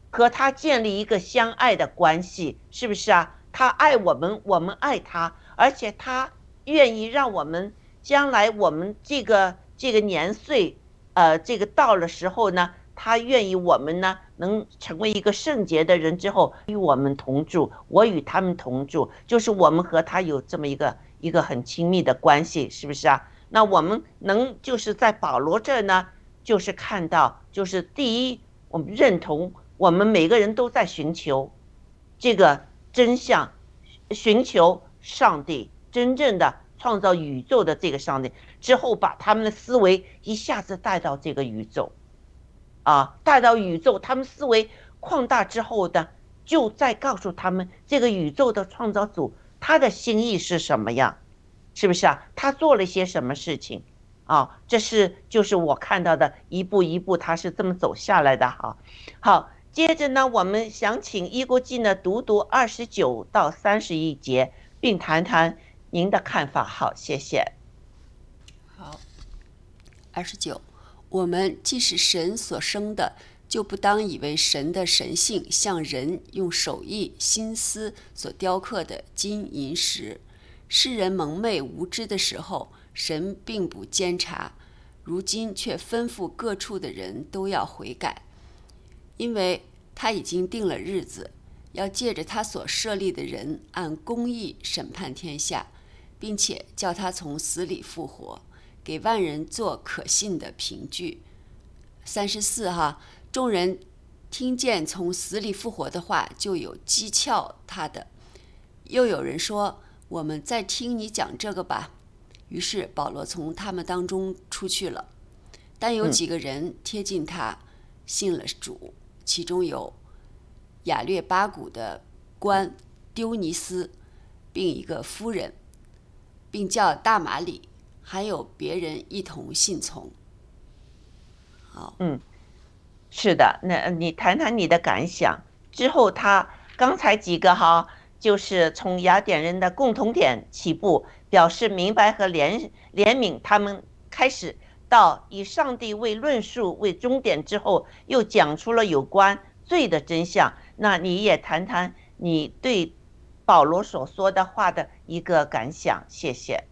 和他建立一个相爱的关系，是不是啊？他爱我们，我们爱他，而且他愿意让我们将来我们这个这个年岁，呃，这个到了时候呢。他愿意我们呢，能成为一个圣洁的人之后，与我们同住，我与他们同住，就是我们和他有这么一个一个很亲密的关系，是不是啊？那我们能就是在保罗这儿呢，就是看到，就是第一，我们认同我们每个人都在寻求这个真相，寻求上帝真正的创造宇宙的这个上帝，之后把他们的思维一下子带到这个宇宙。啊，带到宇宙，他们思维扩大之后的，就再告诉他们这个宇宙的创造主他的心意是什么样？是不是啊？他做了些什么事情？啊，这是就是我看到的一步一步，他是这么走下来的哈。好，接着呢，我们想请伊国记呢读读二十九到三十一节，并谈谈您的看法。好，谢谢。好，二十九，我们既是神所生的，就不当以为神的神性像人用手艺心思所雕刻的金银石。世人蒙昧无知的时候。神并不监察，如今却吩咐各处的人都要悔改，因为他已经定了日子，要借着他所设立的人按公义审判天下，并且叫他从死里复活，给万人做可信的凭据。三十四哈，众人听见从死里复活的话，就有讥诮他的。又有人说：“我们再听你讲这个吧。”于是保罗从他们当中出去了，但有几个人贴近他，信了主，其中有雅略巴谷的官丢尼斯，并一个夫人，并叫大马里，还有别人一同信从。好，嗯，是的，那你谈谈你的感想。之后他刚才几个哈，就是从雅典人的共同点起步。表示明白和怜怜悯，他们开始到以上帝为论述为终点之后，又讲出了有关罪的真相。那你也谈谈你对保罗所说的话的一个感想，谢谢。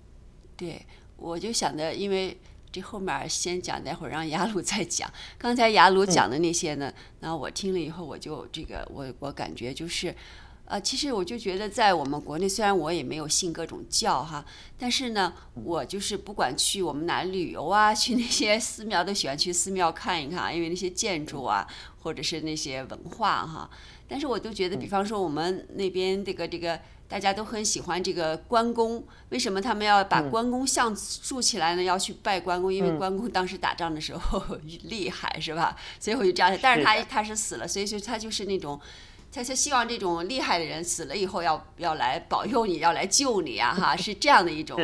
对，我就想着，因为这后面先讲，待会儿让雅鲁 再讲。刚才雅鲁讲的那些呢，那我听了以后，我就这个，我我感觉就是。啊，其实我就觉得，在我们国内，虽然我也没有信各种教哈，但是呢，我就是不管去我们哪旅游啊，去那些寺庙都喜欢去寺庙看一看，因为那些建筑啊，或者是那些文化哈。但是我都觉得，比方说我们那边这个这个，大家都很喜欢这个关公，为什么他们要把关公像竖起来呢？要去拜关公，因为关公当时打仗的时候 厉害，是吧？所以我就这样，但是他他是死了，所以说他就是那种。他他希望这种厉害的人死了以后要要来保佑你，要来救你啊！哈，是这样的一种。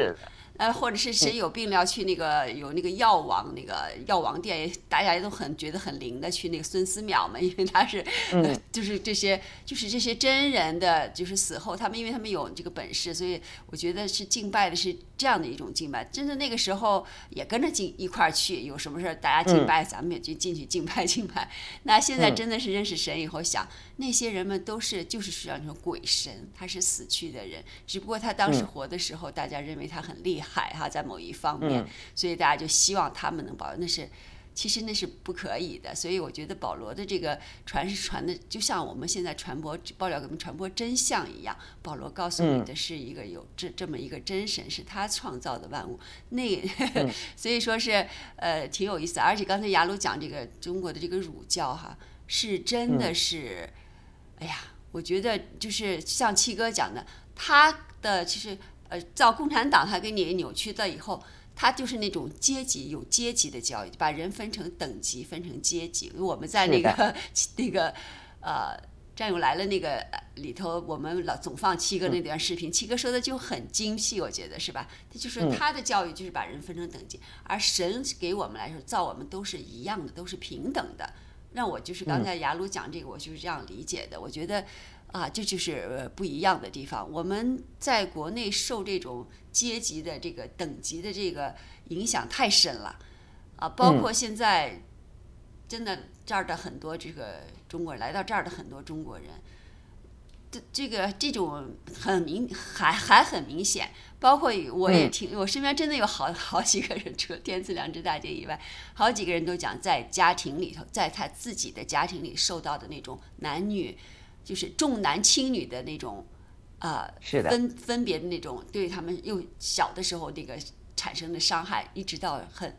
呃，或者是谁有病了要去那个有那个药王那个药王殿，大家都很觉得很灵的去那个孙思邈嘛，因为他是，就是这些就是这些真人的就是死后他们因为他们有这个本事，所以我觉得是敬拜的是这样的一种敬拜。真的那个时候也跟着进一块儿去，有什么事儿大家敬拜，咱们也就进去敬拜敬拜。那现在真的是认识神以后想，那些人们都是就是说那种鬼神，他是死去的人，只不过他当时活的时候，大家认为他很厉害。海哈，在某一方面，所以大家就希望他们能保。那是，其实那是不可以的。所以我觉得保罗的这个传是传的，就像我们现在传播爆料给我们传播真相一样。保罗告诉你的是一个有这这么一个真神，是他创造的万物。那 所以说是呃挺有意思。而且刚才雅鲁讲这个中国的这个儒教哈，是真的是，哎呀，我觉得就是像七哥讲的，他的其实。呃，造共产党，他给你扭曲了以后，他就是那种阶级有阶级的教育，把人分成等级，分成阶级。我们在 那个那个呃，战友来了那个里头，我们老总放七哥那段视频，七哥说的就很精辟，我觉得是吧？他就是他的教育就是把人分成等级，而神给我们来说造我们都是一样的，都是平等的。让我就是刚才雅鲁讲这个，我就是这样理解的。我觉得。啊，这就是不一样的地方。我们在国内受这种阶级的这个等级的这个影响太深了，啊，包括现在真的这儿的很多这个中国人来到这儿的很多中国人，这这个这种很明还还很明显。包括我也听，我身边真的有好好几个人，除了天赐良知大姐以外，好几个人都讲在家庭里头，在他自己的家庭里受到的那种男女。就是重男轻女的那种，呃，分分别的那种，对他们又小的时候那个产生的伤害，一直到很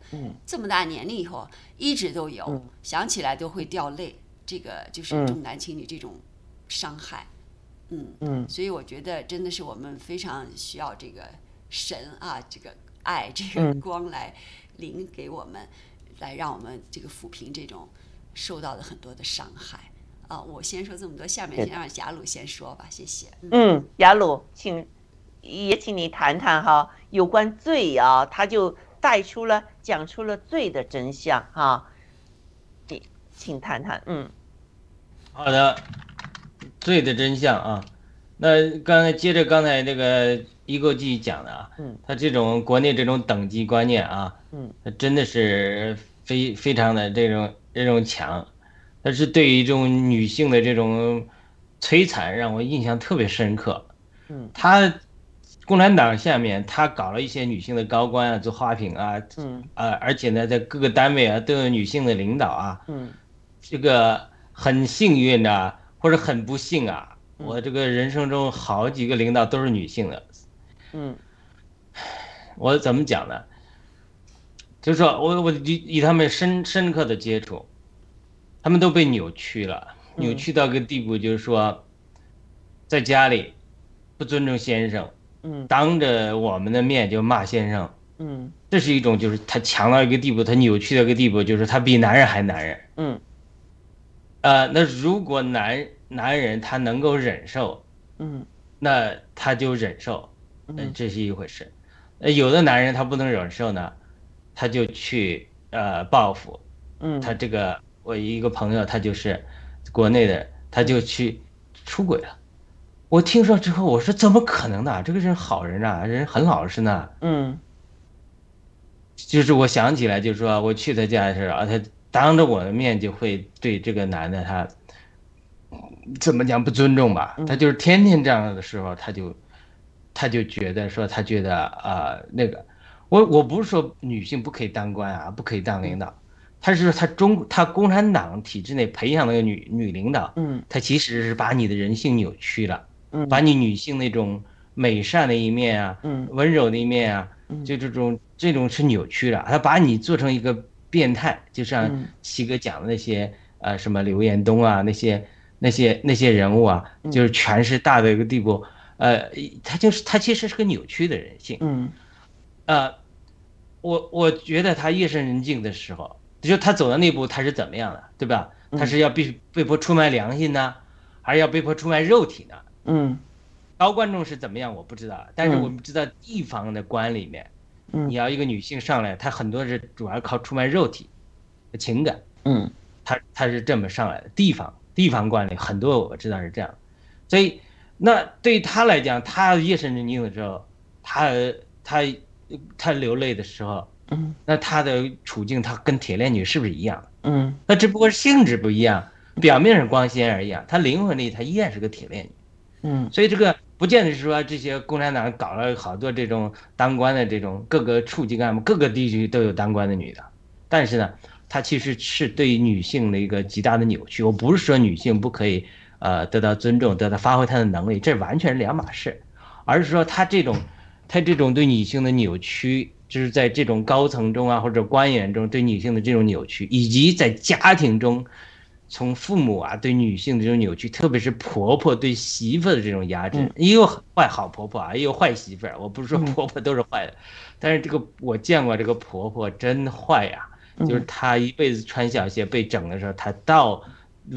这么大年龄以后，一直都有，想起来都会掉泪。这个就是重男轻女这种伤害，嗯嗯，所以我觉得真的是我们非常需要这个神啊，这个爱，这个光来临给我们，来让我们这个抚平这种受到的很多的伤害。啊，我先说这么多，下面先让雅鲁先说吧，谢谢。嗯，雅鲁，请也请你谈谈哈，有关罪啊，他就带出了讲出了罪的真相哈。你请谈谈，嗯，好的，罪的真相啊。那刚才接着刚才那个一购记讲的啊，嗯，他这种国内这种等级观念啊，嗯，他真的是非非常的这种这种强，但是对于这种女性的这种摧残让我印象特别深刻。嗯，他共产党下面他搞了一些女性的高官啊，做花瓶啊，嗯。啊，而且呢，在各个单位啊都有女性的领导啊，嗯。这个很幸运的，或者很不幸啊，嗯。我这个人生中好几个领导都是女性的，嗯。我怎么讲呢？就是说我我与与他们深深刻的接触，他们都被扭曲了，嗯。扭曲到个地步，就是说，在家里不尊重先生，嗯。当着我们的面就骂先生，嗯。这是一种就是他强到一个地步，他扭曲到一个地步，就是他比男人还男人。嗯。呃，那如果男男人他能够忍受，嗯。那他就忍受，呃嗯，这是一回事。呃，有的男人他不能忍受呢，他就去呃报复。嗯，他这个我一个朋友，他就是国内的，他就去出轨了。我听说之后，我说怎么可能呢？这个人好人啊，人很老实呢。嗯就是我想起来，就是说我去他家的时候啊，他当着我的面就会对这个男的他怎么讲不尊重吧？他就是天天这样的时候，他就他就觉得说他觉得啊、那个，我我不是说女性不可以当官啊，不可以当领导，他是说他中他共产党体制内培养那个女女领导，嗯。他其实是把你的人性扭曲了，嗯，把你女性那种美善的一面啊，嗯。温柔的一面啊，嗯。就这种这种是扭曲了，他把你做成一个变态，就像嗯。七哥讲的那些呃什么刘延东啊那些那些那些人物啊，嗯。就是权势大的一个地步，呃，他就是他其实是个扭曲的人性，嗯。呃，我我觉得他夜深人静的时候，就他走到那步，他是怎么样的，对吧？他是要被被迫出卖良心呢，还是要被迫出卖肉体呢？嗯高观众是怎么样，我不知道，但是嗯我们知道地方的官里面，嗯你要一个女性上来，她很多是主要靠出卖肉体、情感，嗯她她是这么上来的。地方地方官里很多我知道是这样，所以那对于她来讲，她夜深人静的时候，她她她流泪的时候，嗯那她的处境，她跟铁链女是不是一样？嗯那只不过是性质不一样，表面上光鲜而已啊，她灵魂里她依然是个铁链女。嗯所以这个不见得是说这些共产党搞了好多这种当官的这种各个处级干部，各个地区都有当官的女的，但是呢，它其实是对女性的一个极大的扭曲。我不是说女性不可以呃得到尊重，得到发挥她的能力，这完全是两码事，而是说她这种她这种对女性的扭曲，就是在这种高层中啊或者官员中对女性的这种扭曲，以及在家庭中。从父母啊对女性的这种扭曲，特别是婆婆对媳妇的这种压制，嗯也有坏好婆婆啊，也有坏媳妇儿。我不是说嗯婆婆都是坏的，但是这个我见过这个婆婆真坏呀、嗯就是她一辈子穿小鞋被整的时候，她到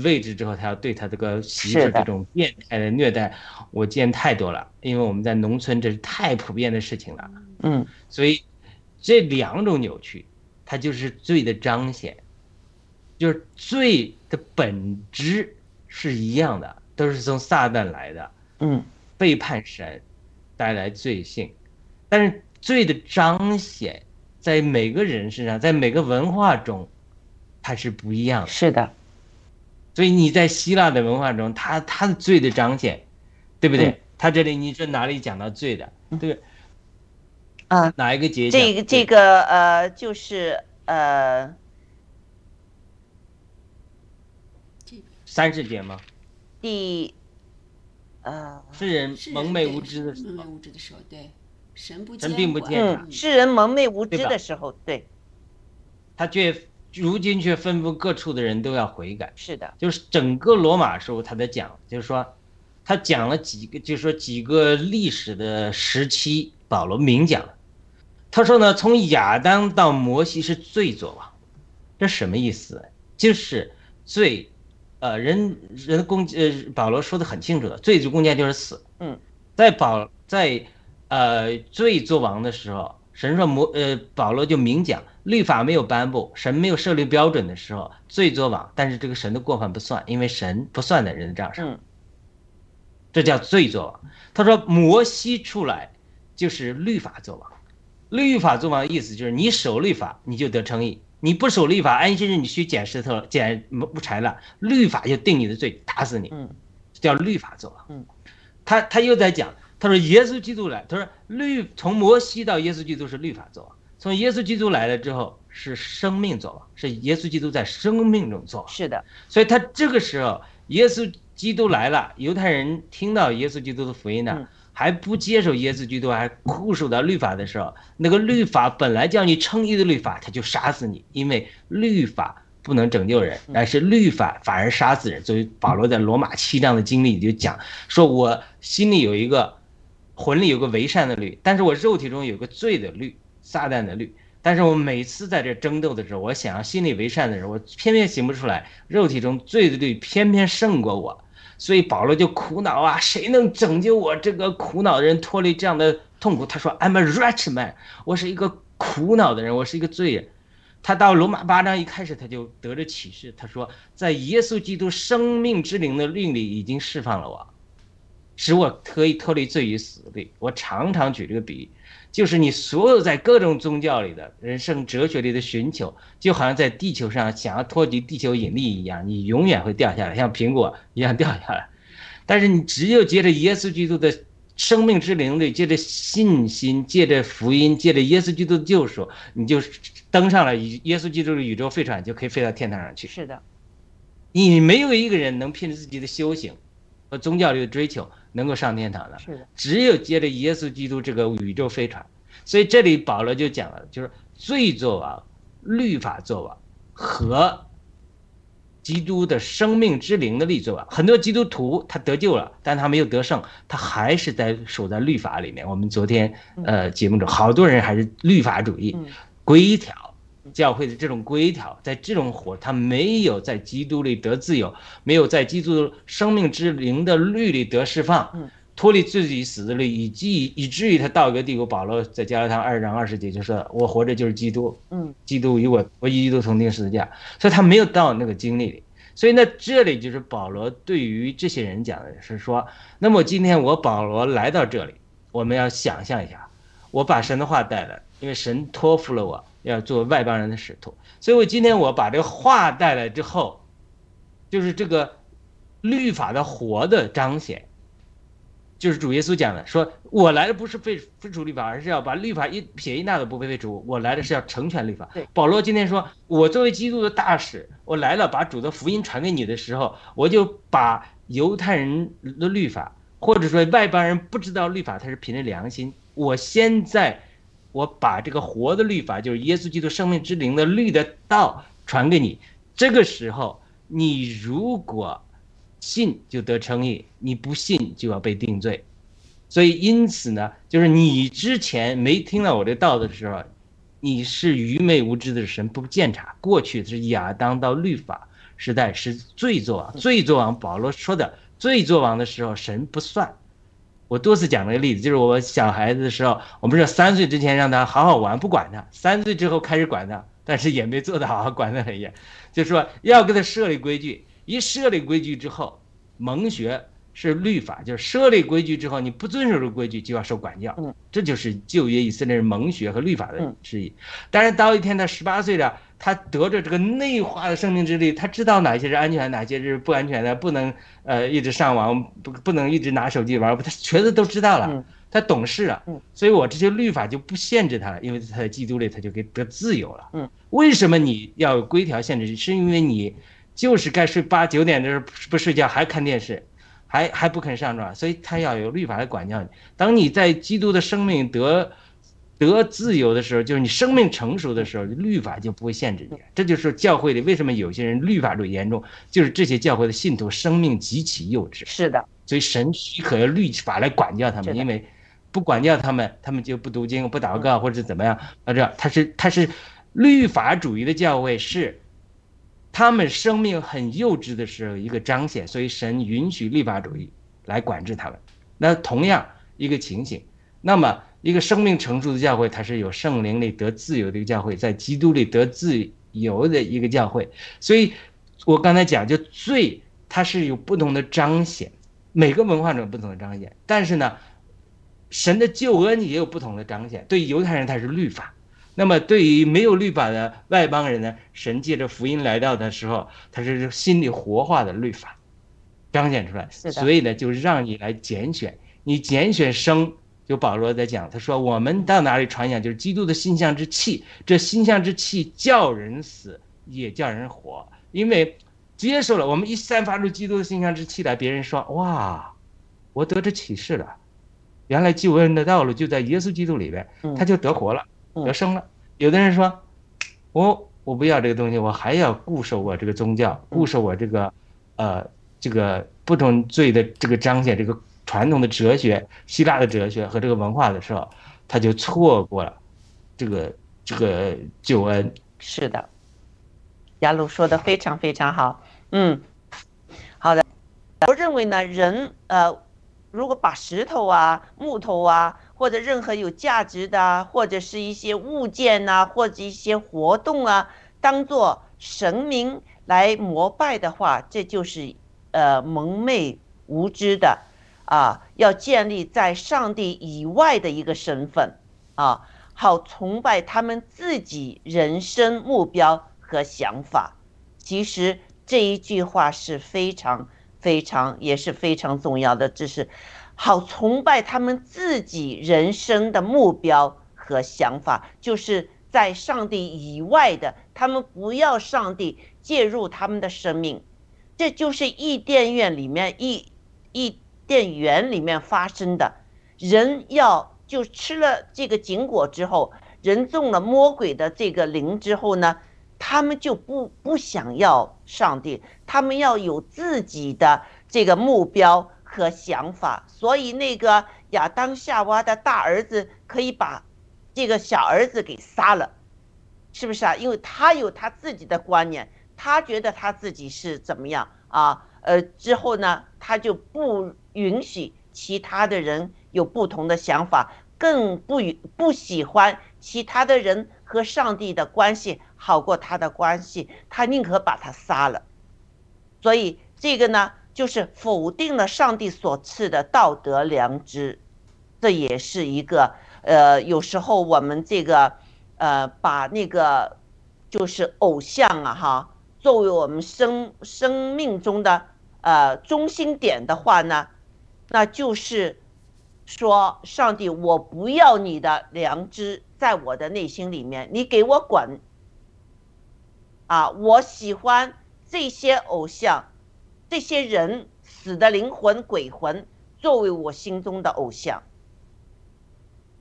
位置之后，她要对她这个媳妇儿这种变态的虐待，我见太多了，因为我们在农村这是太普遍的事情了。嗯所以这两种扭曲，它就是罪的彰显，就是罪的本质是一样的，都是从撒旦来的，嗯背叛神带来罪性，但是罪的彰显在每个人身上，在每个文化中，它是不一样的。是的，所以你在希腊的文化中，他他的罪的彰显，对不对？嗯它这里你说哪里讲到罪的？对，啊，哪一个节？这个这个呃，就是呃，三世节吗？第呃，世人蒙昧无知的时蒙昧候，无知的时候，对，神不神并不见嗯，世人蒙昧无知的时候，对，他却如今却吩咐各处的人都要悔改。是的，就是整个罗马书他在讲，就是说，他讲了几个，就是说几个历史的时期，保罗明讲了。他说呢，从亚当到摩西是罪作王，这什么意思？就是罪，呃，人人的公呃，保罗说的很清楚的，罪之公价就是死。嗯，在保在呃罪作王的时候，神说摩呃保罗就明讲，律法没有颁布，神没有设立标准的时候，罪作王，但是这个神的过犯不算，因为神不算在人的账上，嗯这叫罪作王。他说摩西出来就是律法作王，律法作王的意思就是你守律法你就得称义，你不守律法，安息日你去捡石头捡木柴了，律法就定你的罪，打死你。嗯叫律法作王。嗯，他他又在讲，他说耶稣基督来，他说律从摩西到耶稣基督是律法作王，从耶稣基督来了之后是生命作王，是耶稣基督在生命中作王。是的，所以他这个时候耶稣基督来了，犹太人听到耶稣基督的福音呢。嗯还不接受耶稣基督，还固守到律法的时候，那个律法本来叫你称义的律法，他就杀死你，因为律法不能拯救人，但是律法反而杀死人。所以保罗在罗马七章的经历就讲，说我心里有一个，魂里有个为善的律，但是我肉体中有个罪的律，撒旦的律。但是我每次在这争斗的时候，我想要心里为善的人，我偏偏行不出来，肉体中罪的律偏偏胜过我。所以保罗就苦恼啊，谁能拯救我这个苦恼的人脱离这样的痛苦？他说：“I'm a wretch man，我是一个苦恼的人，我是一个罪人。”他到罗马八章一开始他就得着启示，他说：“在耶稣基督生命之灵的律里已经释放了我，使我可以脱离罪与死律。”我常常举这个比喻，就是你所有在各种宗教里的人生哲学里的寻求，就好像在地球上想要脱离地球引力一样，你永远会掉下来，像苹果一样掉下来。但是你只有借着耶稣基督的生命之灵力，借着信心，借着福音，借着耶稣基督的救赎，你就登上了耶稣基督的宇宙飞船，就可以飞到天堂上去。是的，你没有一个人能凭着自己的修行和宗教里的追求能够上天堂的，是的，只有接着耶稣基督这个宇宙飞船。所以这里保罗就讲了，就是罪作王、律法作王和基督的生命之灵的力作王。很多基督徒他得救了，但他没有得胜，他还是在守在律法里面。我们昨天呃节目中，好多人还是律法主义嗯、规条。教会的这种规条，在这种活，他没有在基督里得自由，没有在基督生命之灵的律里得释放，嗯脱离自己死的律，以及以至于他到一个地步，保罗在加拉太二章二十节就说：“我活着就是基督，嗯基督与我，我与基督同定十字架。”所以他没有到那个经历里。所以呢，这里就是保罗对于这些人讲的是说：那么今天我保罗来到这里，我们要想象一下，我把神的话带来，因为神托付了我要做外邦人的使徒，所以我今天我把这个话带来之后，就是这个律法的活的彰显。就是主耶稣讲的，说我来的不是废废除律法，而是要把律法一撇一捺都不废除。我来的是要成全律法。对保罗今天说，我作为基督的大使，我来了，把主的福音传给你的时候，我就把犹太人的律法，或者说外邦人不知道律法，他是凭着良心。我现在，我把这个活的律法，就是耶稣基督生命之灵的律的道传给你。这个时候，你如果信就得称义，你不信就要被定罪。所以因此呢，就是你之前没听到我这道的时候，你是愚昧无知的神不鉴察。过去是亚当到律法时代是罪作王，罪作王。保罗说的罪作王的时候，神不算。我多次讲了个例子，就是我小孩子的时候，我们说三岁之前让他好好玩，不管他；三岁之后开始管他，但是也没做得好好管得很严，就说要给他设立规矩。一设立规矩之后，蒙学是律法，就是设立规矩之后，你不遵守这个规矩就要受管教。嗯，这就是旧约以色列人蒙学和律法的嗯之一。但是到一天他十八岁了，他得着这个内化的生命之力，他知道哪些是安全，哪些是不安全的，不能呃一直上网，不不能一直拿手机玩，他全都都知道了。嗯他懂事了，嗯所以我这些律法就不限制他了，因为他在基督里他就给得自由了。嗯，为什么你要有规条限制？是因为你就是该睡八九点的时候不睡觉，还看电视，还还不肯上床，所以他要有律法来管教你。当你在基督的生命得得自由的时候，就是你生命成熟的时候，律法就不会限制你。这就是教会里为什么有些人律法主义严重，就是这些教会的信徒生命极其幼稚。是的，所以神许可用律法来管教他们，因为不管教他们，他们就不读经、不祷告或者怎么样。啊，这他是他是律法主义的教会，是他们生命很幼稚的时候一个彰显，所以神允许律法主义来管制他们。那同样一个情形，那么一个生命成熟的教会，它是有圣灵里得自由的一个教会，在基督里得自由的一个教会。所以，我刚才讲，就罪它是有不同的彰显，每个文化中有不同的彰显。但是呢，神的救恩也有不同的彰显。对犹太人，它是律法。那么，对于没有律法的外邦人呢？神借着福音来到的时候，他是心里活化的律法彰显出来。所以呢，就让你来拣选，你拣选生。就保罗在讲，他说我们到哪里传讲，就是基督的心象之气。这心象之气叫人死，也叫人活。因为接受了我们一散发出基督的心象之气来，别人说哇，我得着启示了，原来救恩的道路就在耶稣基督里边，他就得活了。得生了，有的人说，我我不要这个东西，我还要固守我这个宗教，固守我这个，呃，这个不同罪的这个彰显，这个传统的哲学，希腊的哲学和这个文化的时候，他就错过了这个这个救恩。是的，雅鲁说的非常非常好，嗯，好的，我认为呢，人呃，如果把石头啊、木头啊。或者任何有价值的，或者是一些物件呐，或者一些活动啊，当做神明来膜拜的话，这就是呃蒙昧无知的啊。要建立在上帝以外的一个身份啊，好崇拜他们自己人生目标和想法。其实这一句话是非常非常也是非常重要的，这是。好崇拜他们自己人生的目标和想法，就是在上帝以外的，他们不要上帝介入他们的生命，这就是伊甸院里面伊伊甸园里面发生的。人要就吃了这个禁果之后，人中了魔鬼的这个灵之后呢，他们就不不想要上帝，他们要有自己的这个目标。和想法，所以那个亚当夏娃的大儿子可以把这个小儿子给杀了，是不是啊？因为他有他自己的观念，他觉得他自己是怎么样啊？呃，之后呢，他就不允许其他的人有不同的想法，更不不喜欢其他的人和上帝的关系好过他的关系，他宁可把他杀了。所以这个呢？就是否定了上帝所赐的道德良知，这也是一个呃，有时候我们这个呃，把那个就是偶像啊哈，作为我们生生命中的呃中心点的话呢，那就是说上帝，我不要你的良知在我的内心里面，你给我滚啊！我喜欢这些偶像。这些人死的灵魂、鬼魂作为我心中的偶像，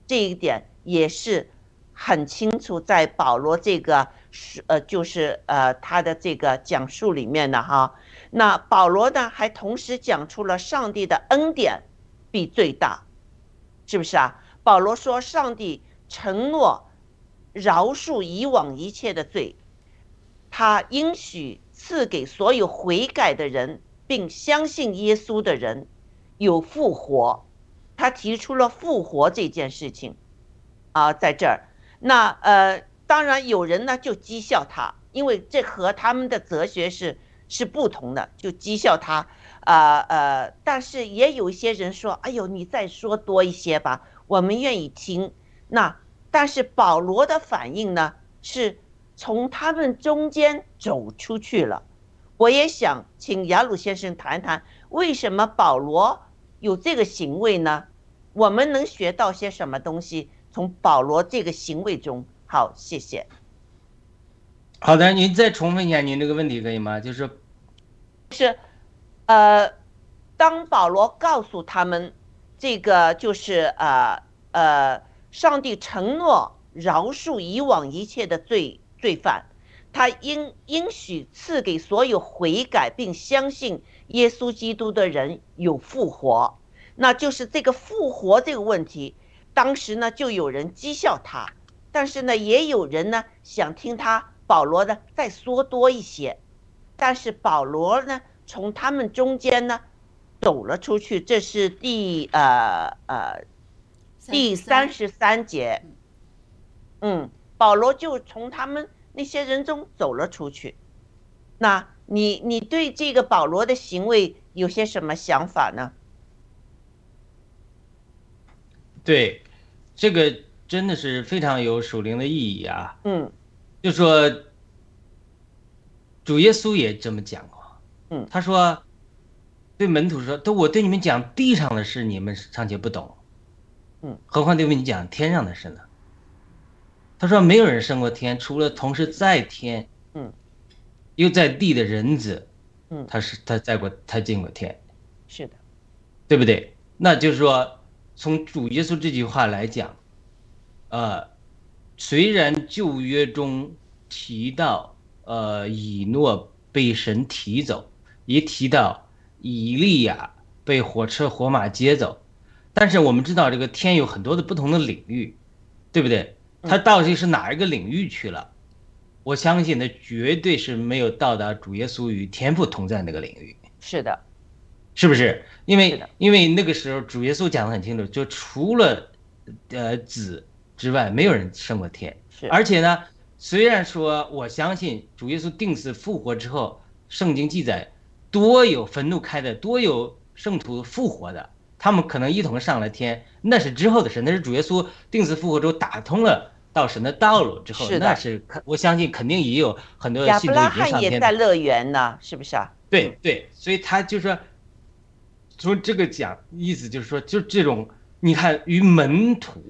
这一点也是很清楚，在保罗这个是呃，就是呃他的这个讲述里面的哈。那保罗呢，还同时讲出了上帝的恩典比最大，是不是啊？保罗说，上帝承诺饶恕以往一切的罪，他应许。赐给所有悔改的人，并相信耶稣的人有复活。他提出了复活这件事情，啊，在这儿，那呃，当然有人呢就讥笑他，因为这和他们的哲学是是不同的，就讥笑他，啊呃，但是也有一些人说，哎呦，你再说多一些吧，我们愿意听。那但是保罗的反应呢是。从他们中间走出去了，我也想请雅鲁先生谈谈，为什么保罗有这个行为呢？我们能学到些什么东西？从保罗这个行为中，好，谢谢。好的，您再重复一下您这个问题可以吗？就是，是，呃，当保罗告诉他们，这个就是呃呃，上帝承诺饶恕以往一切的罪。罪犯，他应应许赐给所有悔改并相信耶稣基督的人有复活。那就是这个复活这个问题，当时呢就有人讥笑他，但是呢也有人呢想听他保罗呢再说多一些。但是保罗呢从他们中间呢走了出去，这是第呃呃第三十三节，嗯，保罗就从他们那些人中走了出去。那你你对这个保罗的行为有些什么想法呢？对，这个真的是非常有属灵的意义啊。嗯，就说主耶稣也这么讲过。嗯，他说对门徒说：“都我对你们讲地上的事，你们尚且不懂。嗯，何况对你讲天上的事呢？”他说：“没有人升过天，除了同时在天，嗯，又在地的人子。嗯，他是他在过，他进过天，是的，对不对？那就是说。”从主耶稣这句话来讲，呃，虽然旧约中提到，呃，以诺被神提走，也提到以利亚被火车火马接走，但是我们知道这个天有很多的不同的领域，对不对？他到底是哪一个领域去了？我相信他绝对是没有到达主耶稣与天父同在那个领域。是的。是不是？因为因为那个时候主耶稣讲的很清楚，就除了，呃子之外，没有人升过天。是。而且呢，虽然说我相信主耶稣定死复活之后，圣经记载多有坟墓开的，多有圣徒复活的，他们可能一同上了天，那是之后的事，那是主耶稣定死复活之后打通了到神的道路之后，那是我相信肯定也有很多信徒已经上天。亚伯拉罕也在乐园呢，是不是啊？对对，所以他就说。从这个讲意思就是说，就这种，你看与门徒，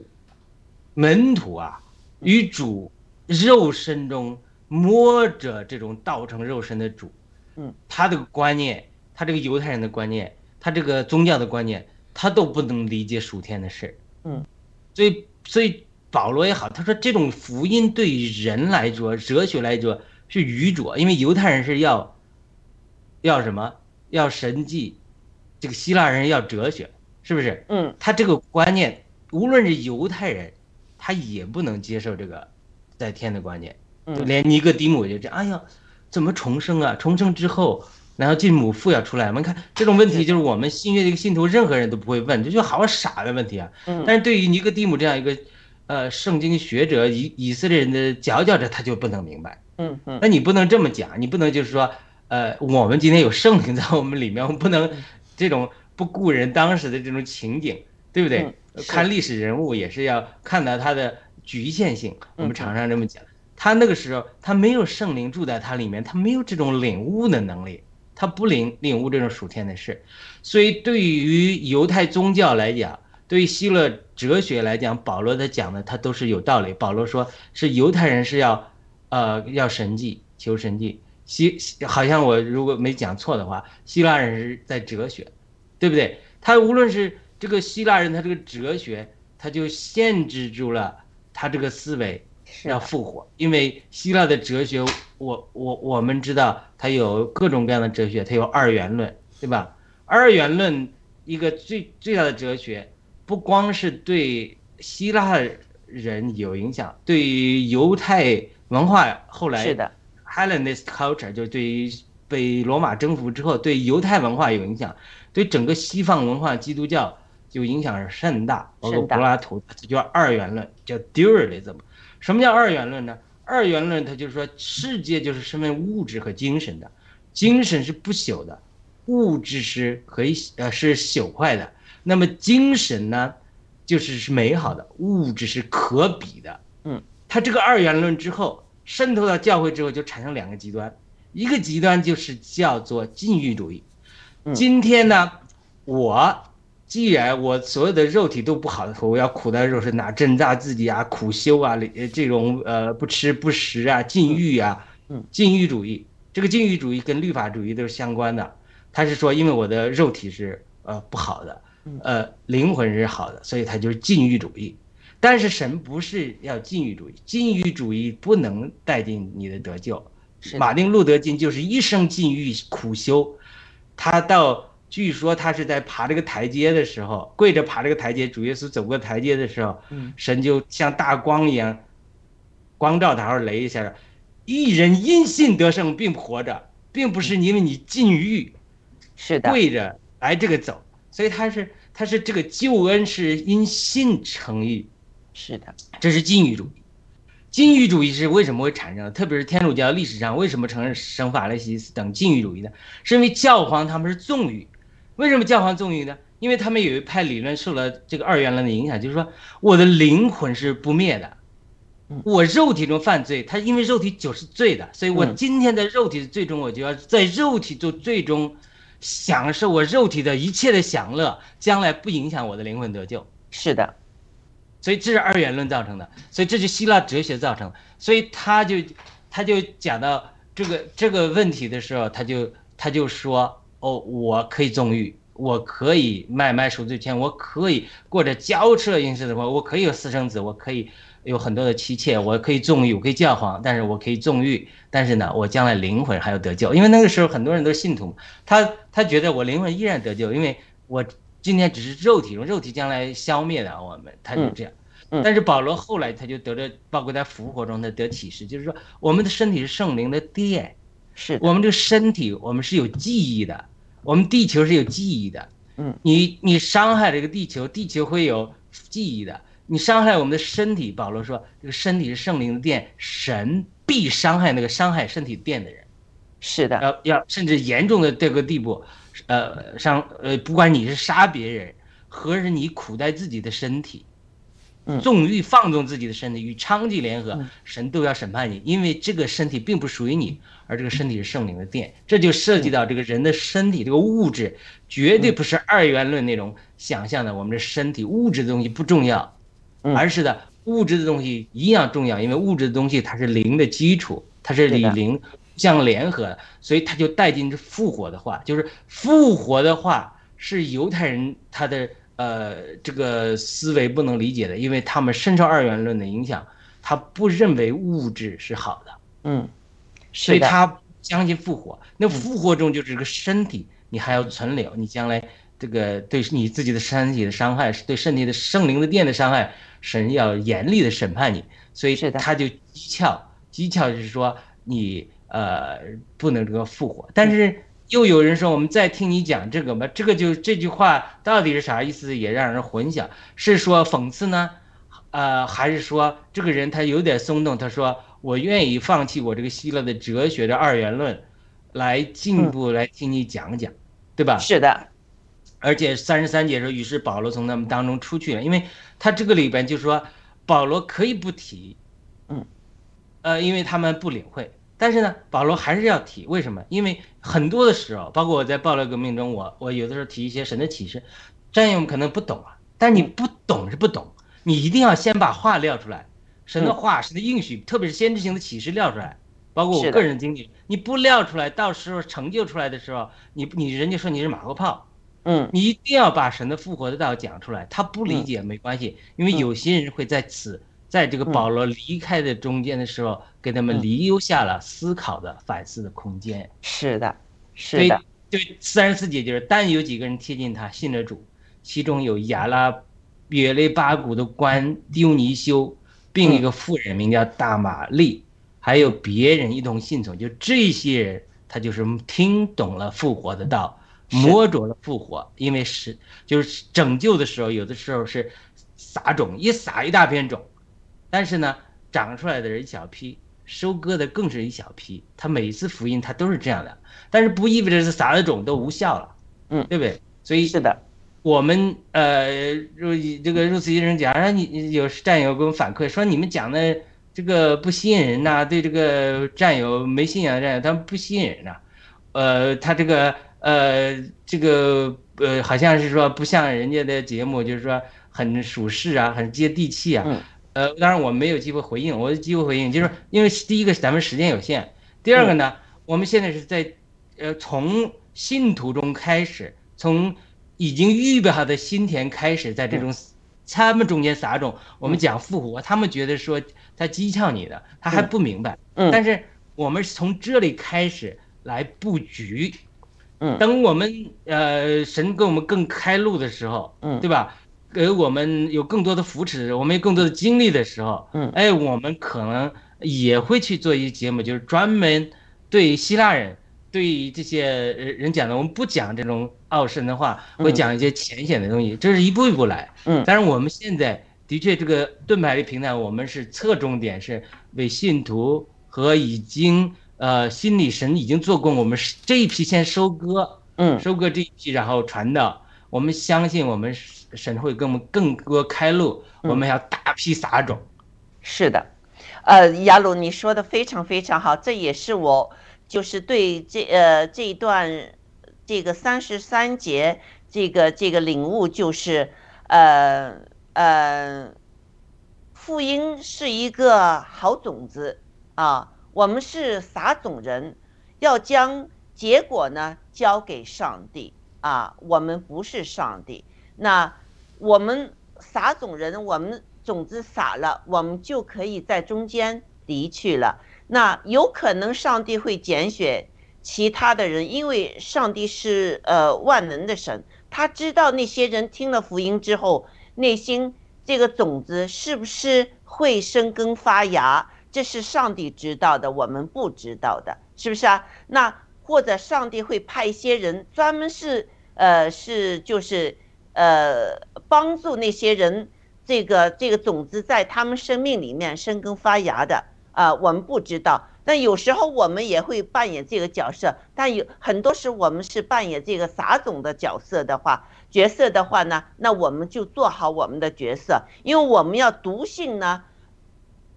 门徒啊，与主肉身中摸着这种道成肉身的主，嗯，他的观念，他这个犹太人的观念，他这个宗教的观念，他都不能理解属天的事，嗯，所以所以保罗也好，他说这种福音对于人来说，哲学来说是愚拙，因为犹太人是要，要什么？要神迹。这个希腊人要哲学，是不是？嗯，他这个观念，无论是犹太人，他也不能接受这个在天的观念。嗯，连尼哥底母就这样，哎呀，怎么重生啊？重生之后，然后进母父要出来？我们看这种问题，就是我们新约的一个信徒，任何人都不会问，这就好傻的问题啊。嗯，但是对于尼哥底母这样一个，呃，圣经学者，以以色列人的佼佼者，他就不能明白。嗯嗯，那你不能这么讲，你不能就是说，呃，我们今天有圣灵在我们里面，我们不能。这种不顾人当时的这种情景，对不对？看历史人物也是要看到他的局限性。我们常常这么讲，他那个时候他没有圣灵住在他里面，他没有这种领悟的能力，他不领领悟这种属天的事。所以对于犹太宗教来讲，对于希腊哲学来讲，保罗他讲的他都是有道理。保罗说是犹太人是要，呃，要神迹，求神迹。希好像我如果没讲错的话，希腊人是在哲学，对不对？他无论是这个希腊人，他这个哲学，他就限制住了他这个思维要复活，因为希腊的哲学，我我我们知道，它有各种各样的哲学，它有二元论，对吧？二元论一个最最大的哲学，不光是对希腊人有影响，对于犹太文化后来是的。Hellenist culture 就对于被罗马征服之后，对犹太文化有影响，对整个西方文化基督教就影响是甚大。包括柏拉图，这叫二元论，叫 dualism。什么叫二元论呢？二元论它就是说，世界就是身为物质和精神的，精神是不朽的，物质是可以呃是朽坏的。那么精神呢，就是是美好的，物质是可比的。嗯，它这个二元论之后。渗透到教会之后，就产生两个极端，一个极端就是叫做禁欲主义。今天呢，我既然我所有的肉体都不好的时候，我要苦的肉身哪，挣扎自己啊，苦修啊，这种呃不吃不食啊，禁欲啊，禁欲主义。这个禁欲主义跟律法主义都是相关的。他是说，因为我的肉体是呃不好的，呃灵魂是好的，所以他就是禁欲主义。但是神不是要禁欲主义，禁欲主义不能带进你的得救。马丁路德金就是一生禁欲苦修，他到据说他是在爬这个台阶的时候，跪着爬这个台阶，主耶稣走过台阶的时候，神就像大光一样光照他，然后雷一下，一人因信得胜并活着，并不是因为你禁欲，是的，跪着来这个走，所以他是他是这个救恩是因信成义，是的，这是禁欲主义。禁欲主义是为什么会产生？特别是天主教历史上为什么承认圣法兰西斯等禁欲主义呢？是因为教皇他们是纵欲。为什么教皇纵欲呢？因为他们有一派理论受了这个二元论的影响，就是说我的灵魂是不灭的，我肉体中犯罪，他因为肉体就是罪的，所以我今天的肉体的最终，我就要在肉体中最终享受我肉体的一切的享乐，将来不影响我的灵魂得救。是的。所以这是二元论造成的，所以这是希腊哲学造成。所以他就，他就讲到这个这个问题的时候，他就他就说，哦，我可以纵欲，我可以买卖赎罪券，我可以过着骄奢淫逸的生活，我可以有私生子，我可以有很多的妻妾，我可以纵欲，我可以教皇，但是我可以纵欲，但是呢，我将来灵魂还要得救，因为那个时候很多人都是信徒，他他觉得我灵魂依然得救，因为我。今天只是肉体，肉体将来消灭的我们，他就这样。但是保罗后来他就得了，包括在复活中他得启示，就是说我们的身体是圣灵的殿，是我们这个身体我们是有记忆的，我们地球是有记忆的。嗯，你你伤害这个地球，地球会有记忆的。你伤害我们的身体，保罗说这个身体是圣灵的殿，神必伤害那个伤害身体殿的人。是的，要要甚至严重的这个地步。呃，伤呃，不管你是杀别人，或是你苦待自己的身体，纵欲放纵自己的身体，与娼妓联合，神都要审判你，因为这个身体并不属于你，而这个身体是圣灵的殿，这就涉及到这个人的身体，这个物质绝对不是二元论那种想象的，我们的身体物质的东西不重要，而是的物质的东西一样重要，因为物质的东西它是灵的基础，它是理灵。相联合，所以它就带进这复活的话，就是复活的话是犹太人他的呃这个思维不能理解的，因为他们深受二元论的影响，他不认为物质是好的，嗯，所以他相信复活。那复活中就是这个身体，你还要存留，你将来这个对你自己的身体的伤害，是对身体的圣灵的殿的伤害，神要严厉的审判你。所以他就讥诮，讥诮就是说你。呃，不能这个复活，但是又有人说，我们再听你讲这个吧，这个就这句话到底是啥意思，也让人混淆，是说讽刺呢，呃，还是说这个人他有点松动，他说我愿意放弃我这个希腊的哲学的二元论，来进一步来听你讲讲，对吧？是的，而且三十三节说，于是保罗从他们当中出去了，因为他这个里边就说保罗可以不提，嗯，呃，因为他们不领会。但是呢，保罗还是要提，为什么？因为很多的时候，包括我在暴乱革命中，我我有的时候提一些神的启示，战友们可能不懂啊。但你不懂是不懂，你一定要先把话撂出来，神的话、神的应许，特别是先知性的启示撂出来。包括我个人经历，你不撂出来，到时候成就出来的时候，你你人家说你是马后炮，嗯，你一定要把神的复活的道讲出来。他不理解没关系，因为有些人会在此。在这个保罗离开的中间的时候，给他们留下了思考的、反思的空间。是的，是的。对，三十四节就是，但有几个人贴近他，信了主，其中有亚拉别雷巴古的官丢尼修，并一个妇人名叫大玛丽，还有别人一同信从。就这些人，他就是听懂了复活的道，摸着了复活。因为是就是拯救的时候，有的时候是撒种，一撒一大片种。但是呢，长出来的人一小批，收割的更是一小批。他每一次福音他都是这样的，但是不意味着是撒的种都无效了，嗯，对不对？所以是的，我们呃，入这个入此一人讲，让你有战友给我们反馈说，你们讲的这个不吸引人呐，对这个战友没信仰的战友，他们不吸引人呐，呃，他这个呃这个呃好像是说不像人家的节目，就是说很属实啊，很接地气啊。呃，当然我没有机会回应，我有机会回应，就是因为第一个咱们时间有限，第二个呢，我们现在是在，呃，从信徒中开始，从已经预备好的心田开始，在这种他们中间撒种，我们讲复活，他们觉得说他讥诮你的，他还不明白，但是我们是从这里开始来布局，嗯，等我们呃神给我们更开路的时候，嗯，对吧？给我们有更多的扶持，我们有更多的精力的时候，嗯，哎，我们可能也会去做一节目，就是专门对希腊人对于这些人讲的，我们不讲这种奥深的话，会讲一些浅显的东西，这是一步一步来。嗯，但是我们现在的确这个盾牌的平台，我们是侧重点是为信徒和已经呃心理神已经做工，我们这一批先收割，嗯，收割这一批，然后传道。我们相信我们神会给我们更多开路，我们要大批撒种。是的，呃，雅鲁你说的非常非常好，这也是我就是对这呃这一段这个三十三节这个这个领悟，就是呃呃，福音是一个好种子啊，我们是撒种人，要将结果呢交给上帝。啊，我们不是上帝，那我们撒种人，我们种子撒了，我们就可以在中间离去了。那有可能上帝会拣选其他的人，因为上帝是呃万能的神，他知道那些人听了福音之后，内心这个种子是不是会生根发芽，这是上帝知道的，我们不知道的，是不是啊？那。或者上帝会派一些人，专门是呃是就是呃帮助那些人，这个这个种子在他们生命里面生根发芽的啊，我们不知道。但有时候我们也会扮演这个角色，但有很多时我们是扮演这个撒种的角色的话，角色的话呢，那我们就做好我们的角色，因为我们要笃信呢，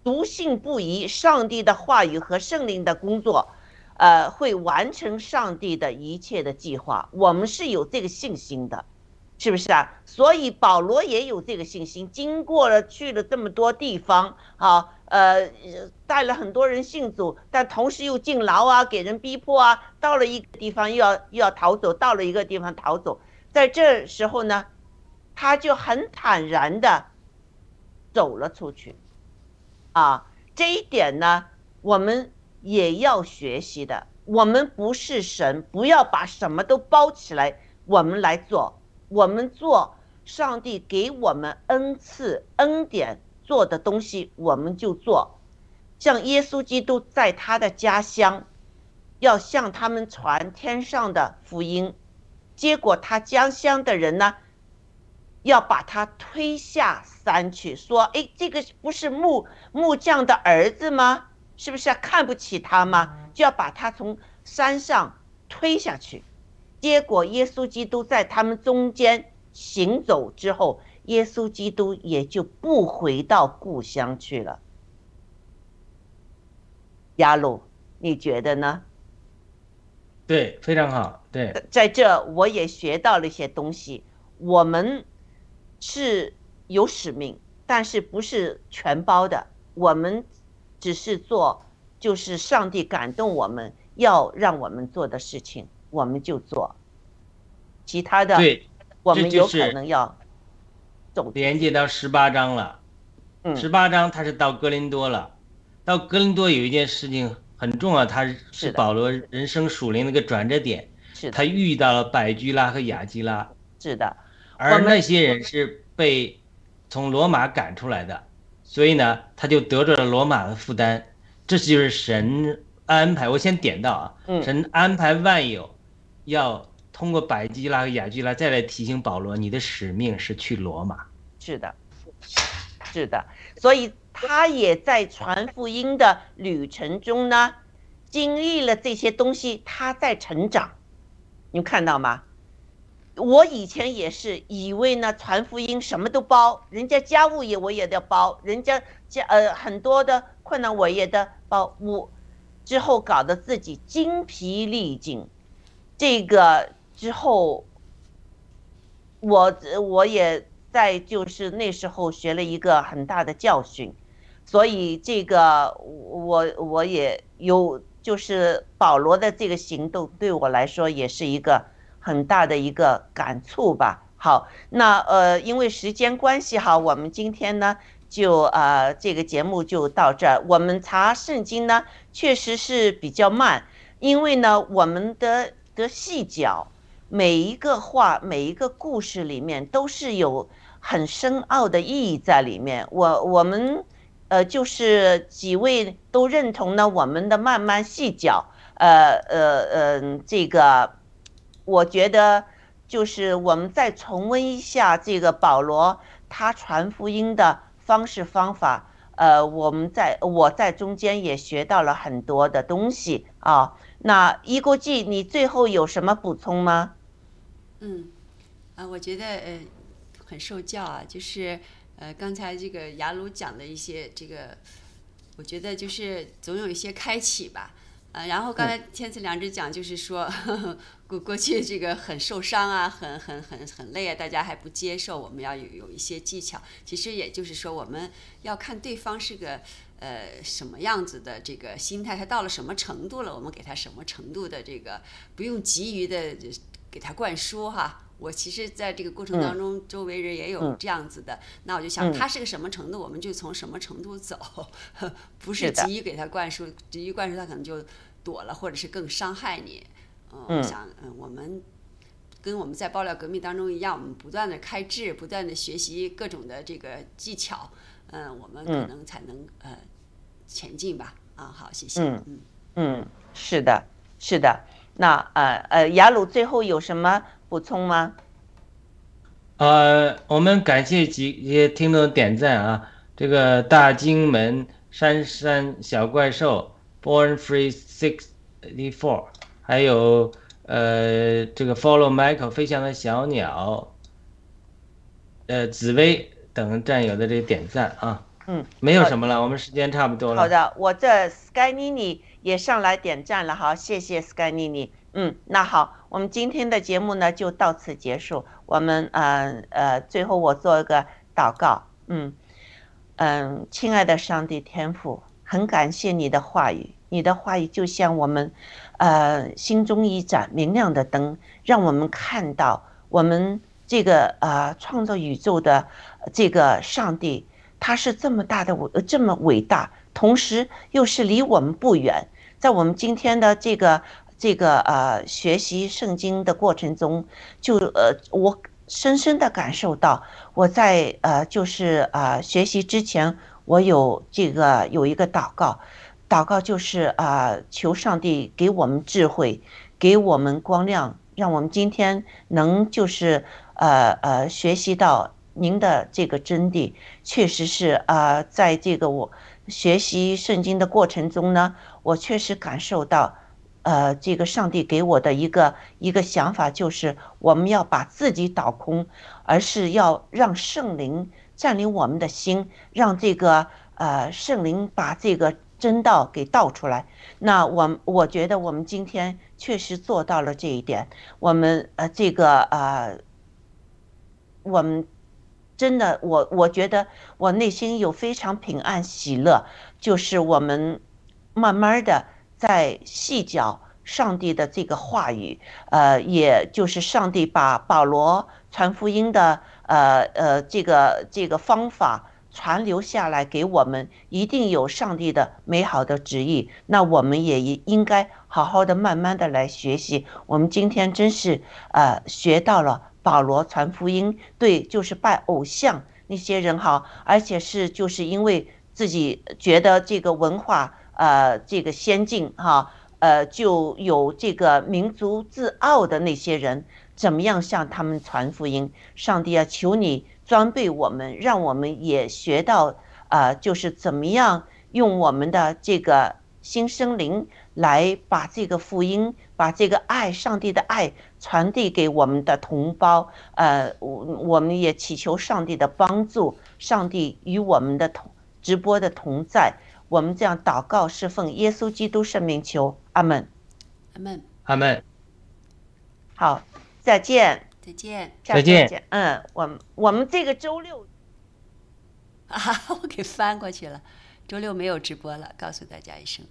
笃信不疑上帝的话语和圣灵的工作。呃，会完成上帝的一切的计划，我们是有这个信心的，是不是啊？所以保罗也有这个信心，经过了去了这么多地方，啊，呃，带了很多人信主，但同时又进牢啊，给人逼迫啊，到了一个地方又要又要逃走，到了一个地方逃走，在这时候呢，他就很坦然的走了出去，啊，这一点呢，我们。也要学习的。我们不是神，不要把什么都包起来。我们来做，我们做上帝给我们恩赐、恩典做的东西，我们就做。像耶稣基督在他的家乡，要向他们传天上的福音，结果他家乡的人呢，要把他推下山去，说：“哎，这个不是木木匠的儿子吗？”是不是看不起他吗？就要把他从山上推下去。结果耶稣基督在他们中间行走之后，耶稣基督也就不回到故乡去了。雅鲁，你觉得呢？对，非常好。对，在这我也学到了一些东西。我们是有使命，但是不是全包的。我们。只是做，就是上帝感动我们要让我们做的事情，我们就做。其他的，对，我们有可能要走。连接到十八章了，嗯，十八章他是到哥林多了，到哥林多有一件事情很重要，他是保罗人生属灵的一个转折点，是他遇到了百居拉和雅基拉，是的，而那些人是被从罗马赶出来的。所以呢，他就得着了罗马的负担，这就是神安排。我先点到啊，神安排万有，要通过百基拉和雅基拉再来提醒保罗，你的使命是去罗马。是的，是的。所以他也在传福音的旅程中呢，经历了这些东西，他在成长。你们看到吗？我以前也是以为呢，传福音什么都包，人家家务也我也得包，人家家呃很多的困难我也得包，我之后搞得自己精疲力尽，这个之后，我我也在就是那时候学了一个很大的教训，所以这个我我也有就是保罗的这个行动对我来说也是一个。很大的一个感触吧。好，那呃，因为时间关系哈，我们今天呢就呃这个节目就到这儿。我们查圣经呢确实是比较慢，因为呢我们的的细脚，每一个话每一个故事里面都是有很深奥的意义在里面。我我们呃就是几位都认同呢，我们的慢慢细脚。呃呃呃，这个我觉得就是我们再重温一下这个保罗他传福音的方式方法。呃，我们在我在中间也学到了很多的东西啊。那一国际，你最后有什么补充吗？嗯，啊，我觉得呃很受教啊，就是呃刚才这个雅鲁讲的一些这个，我觉得就是总有一些开启吧。啊，然后刚才天赐良知讲，就是说 过过去这个很受伤啊，很很很很累啊，大家还不接受，我们要有有一些技巧。其实也就是说，我们要看对方是个呃什么样子的这个心态，他到了什么程度了，我们给他什么程度的这个，不用急于的给他灌输哈。我其实在这个过程当中，周围人也有这样子的，那我就想他是个什么程度，我们就从什么程度走，不是急于给他灌输，急于灌输他可能就躲了，或者是更伤害你。嗯，我想，嗯，我们跟我们在爆料革命当中一样，我们不断的开智，不断的学习各种的这个技巧，嗯，我们可能才能呃前进吧。啊，好，谢谢。嗯嗯嗯，是的，是的。那呃呃，雅鲁最后有什么？补充吗？呃，我们感谢几些听众点赞啊，这个大金门珊珊小怪兽，Born Free Sixty Four，还有呃这个 Follow Michael 飞翔的小鸟，呃紫薇等战友的这个点赞啊，嗯，没有什么了，我们时间差不多了。好的，我这 Sky Nini 也上来点赞了，好，谢谢 Sky Nini。嗯，那好，我们今天的节目呢就到此结束。我们呃呃，最后我做一个祷告。嗯嗯，亲爱的上帝天父，很感谢你的话语，你的话语就像我们呃心中一盏明亮的灯，让我们看到我们这个呃创造宇宙的这个上帝，他是这么大的伟，这么伟大，同时又是离我们不远，在我们今天的这个。这个呃，学习圣经的过程中，就呃，我深深的感受到，我在呃，就是啊，学习之前，我有这个有一个祷告，祷告就是啊，求上帝给我们智慧，给我们光亮，让我们今天能就是呃呃，学习到您的这个真谛，确实是啊，在这个我学习圣经的过程中呢，我确实感受到。呃，这个上帝给我的一个一个想法就是，我们要把自己倒空，而是要让圣灵占领我们的心，让这个呃圣灵把这个真道给倒出来。那我我觉得我们今天确实做到了这一点。我们呃这个呃，我们真的我我觉得我内心有非常平安喜乐，就是我们慢慢的。在细嚼上帝的这个话语，呃，也就是上帝把保罗传福音的，呃呃，这个这个方法传留下来给我们，一定有上帝的美好的旨意。那我们也应该好好的、慢慢的来学习。我们今天真是，呃，学到了保罗传福音，对，就是拜偶像那些人哈，而且是就是因为自己觉得这个文化。呃，这个先进哈，呃，就有这个民族自傲的那些人，怎么样向他们传福音？上帝啊，求你装备我们，让我们也学到啊，就是怎么样用我们的这个新生灵来把这个福音，把这个爱，上帝的爱传递给我们的同胞。呃，我我们也祈求上帝的帮助，上帝与我们的同直播的同在。我们这样祷告，是奉耶稣基督圣名求，阿门，阿门，阿门。好，再见，再见，再见。嗯，我们我们这个周六，啊，我给翻过去了，周六没有直播了，告诉大家一声。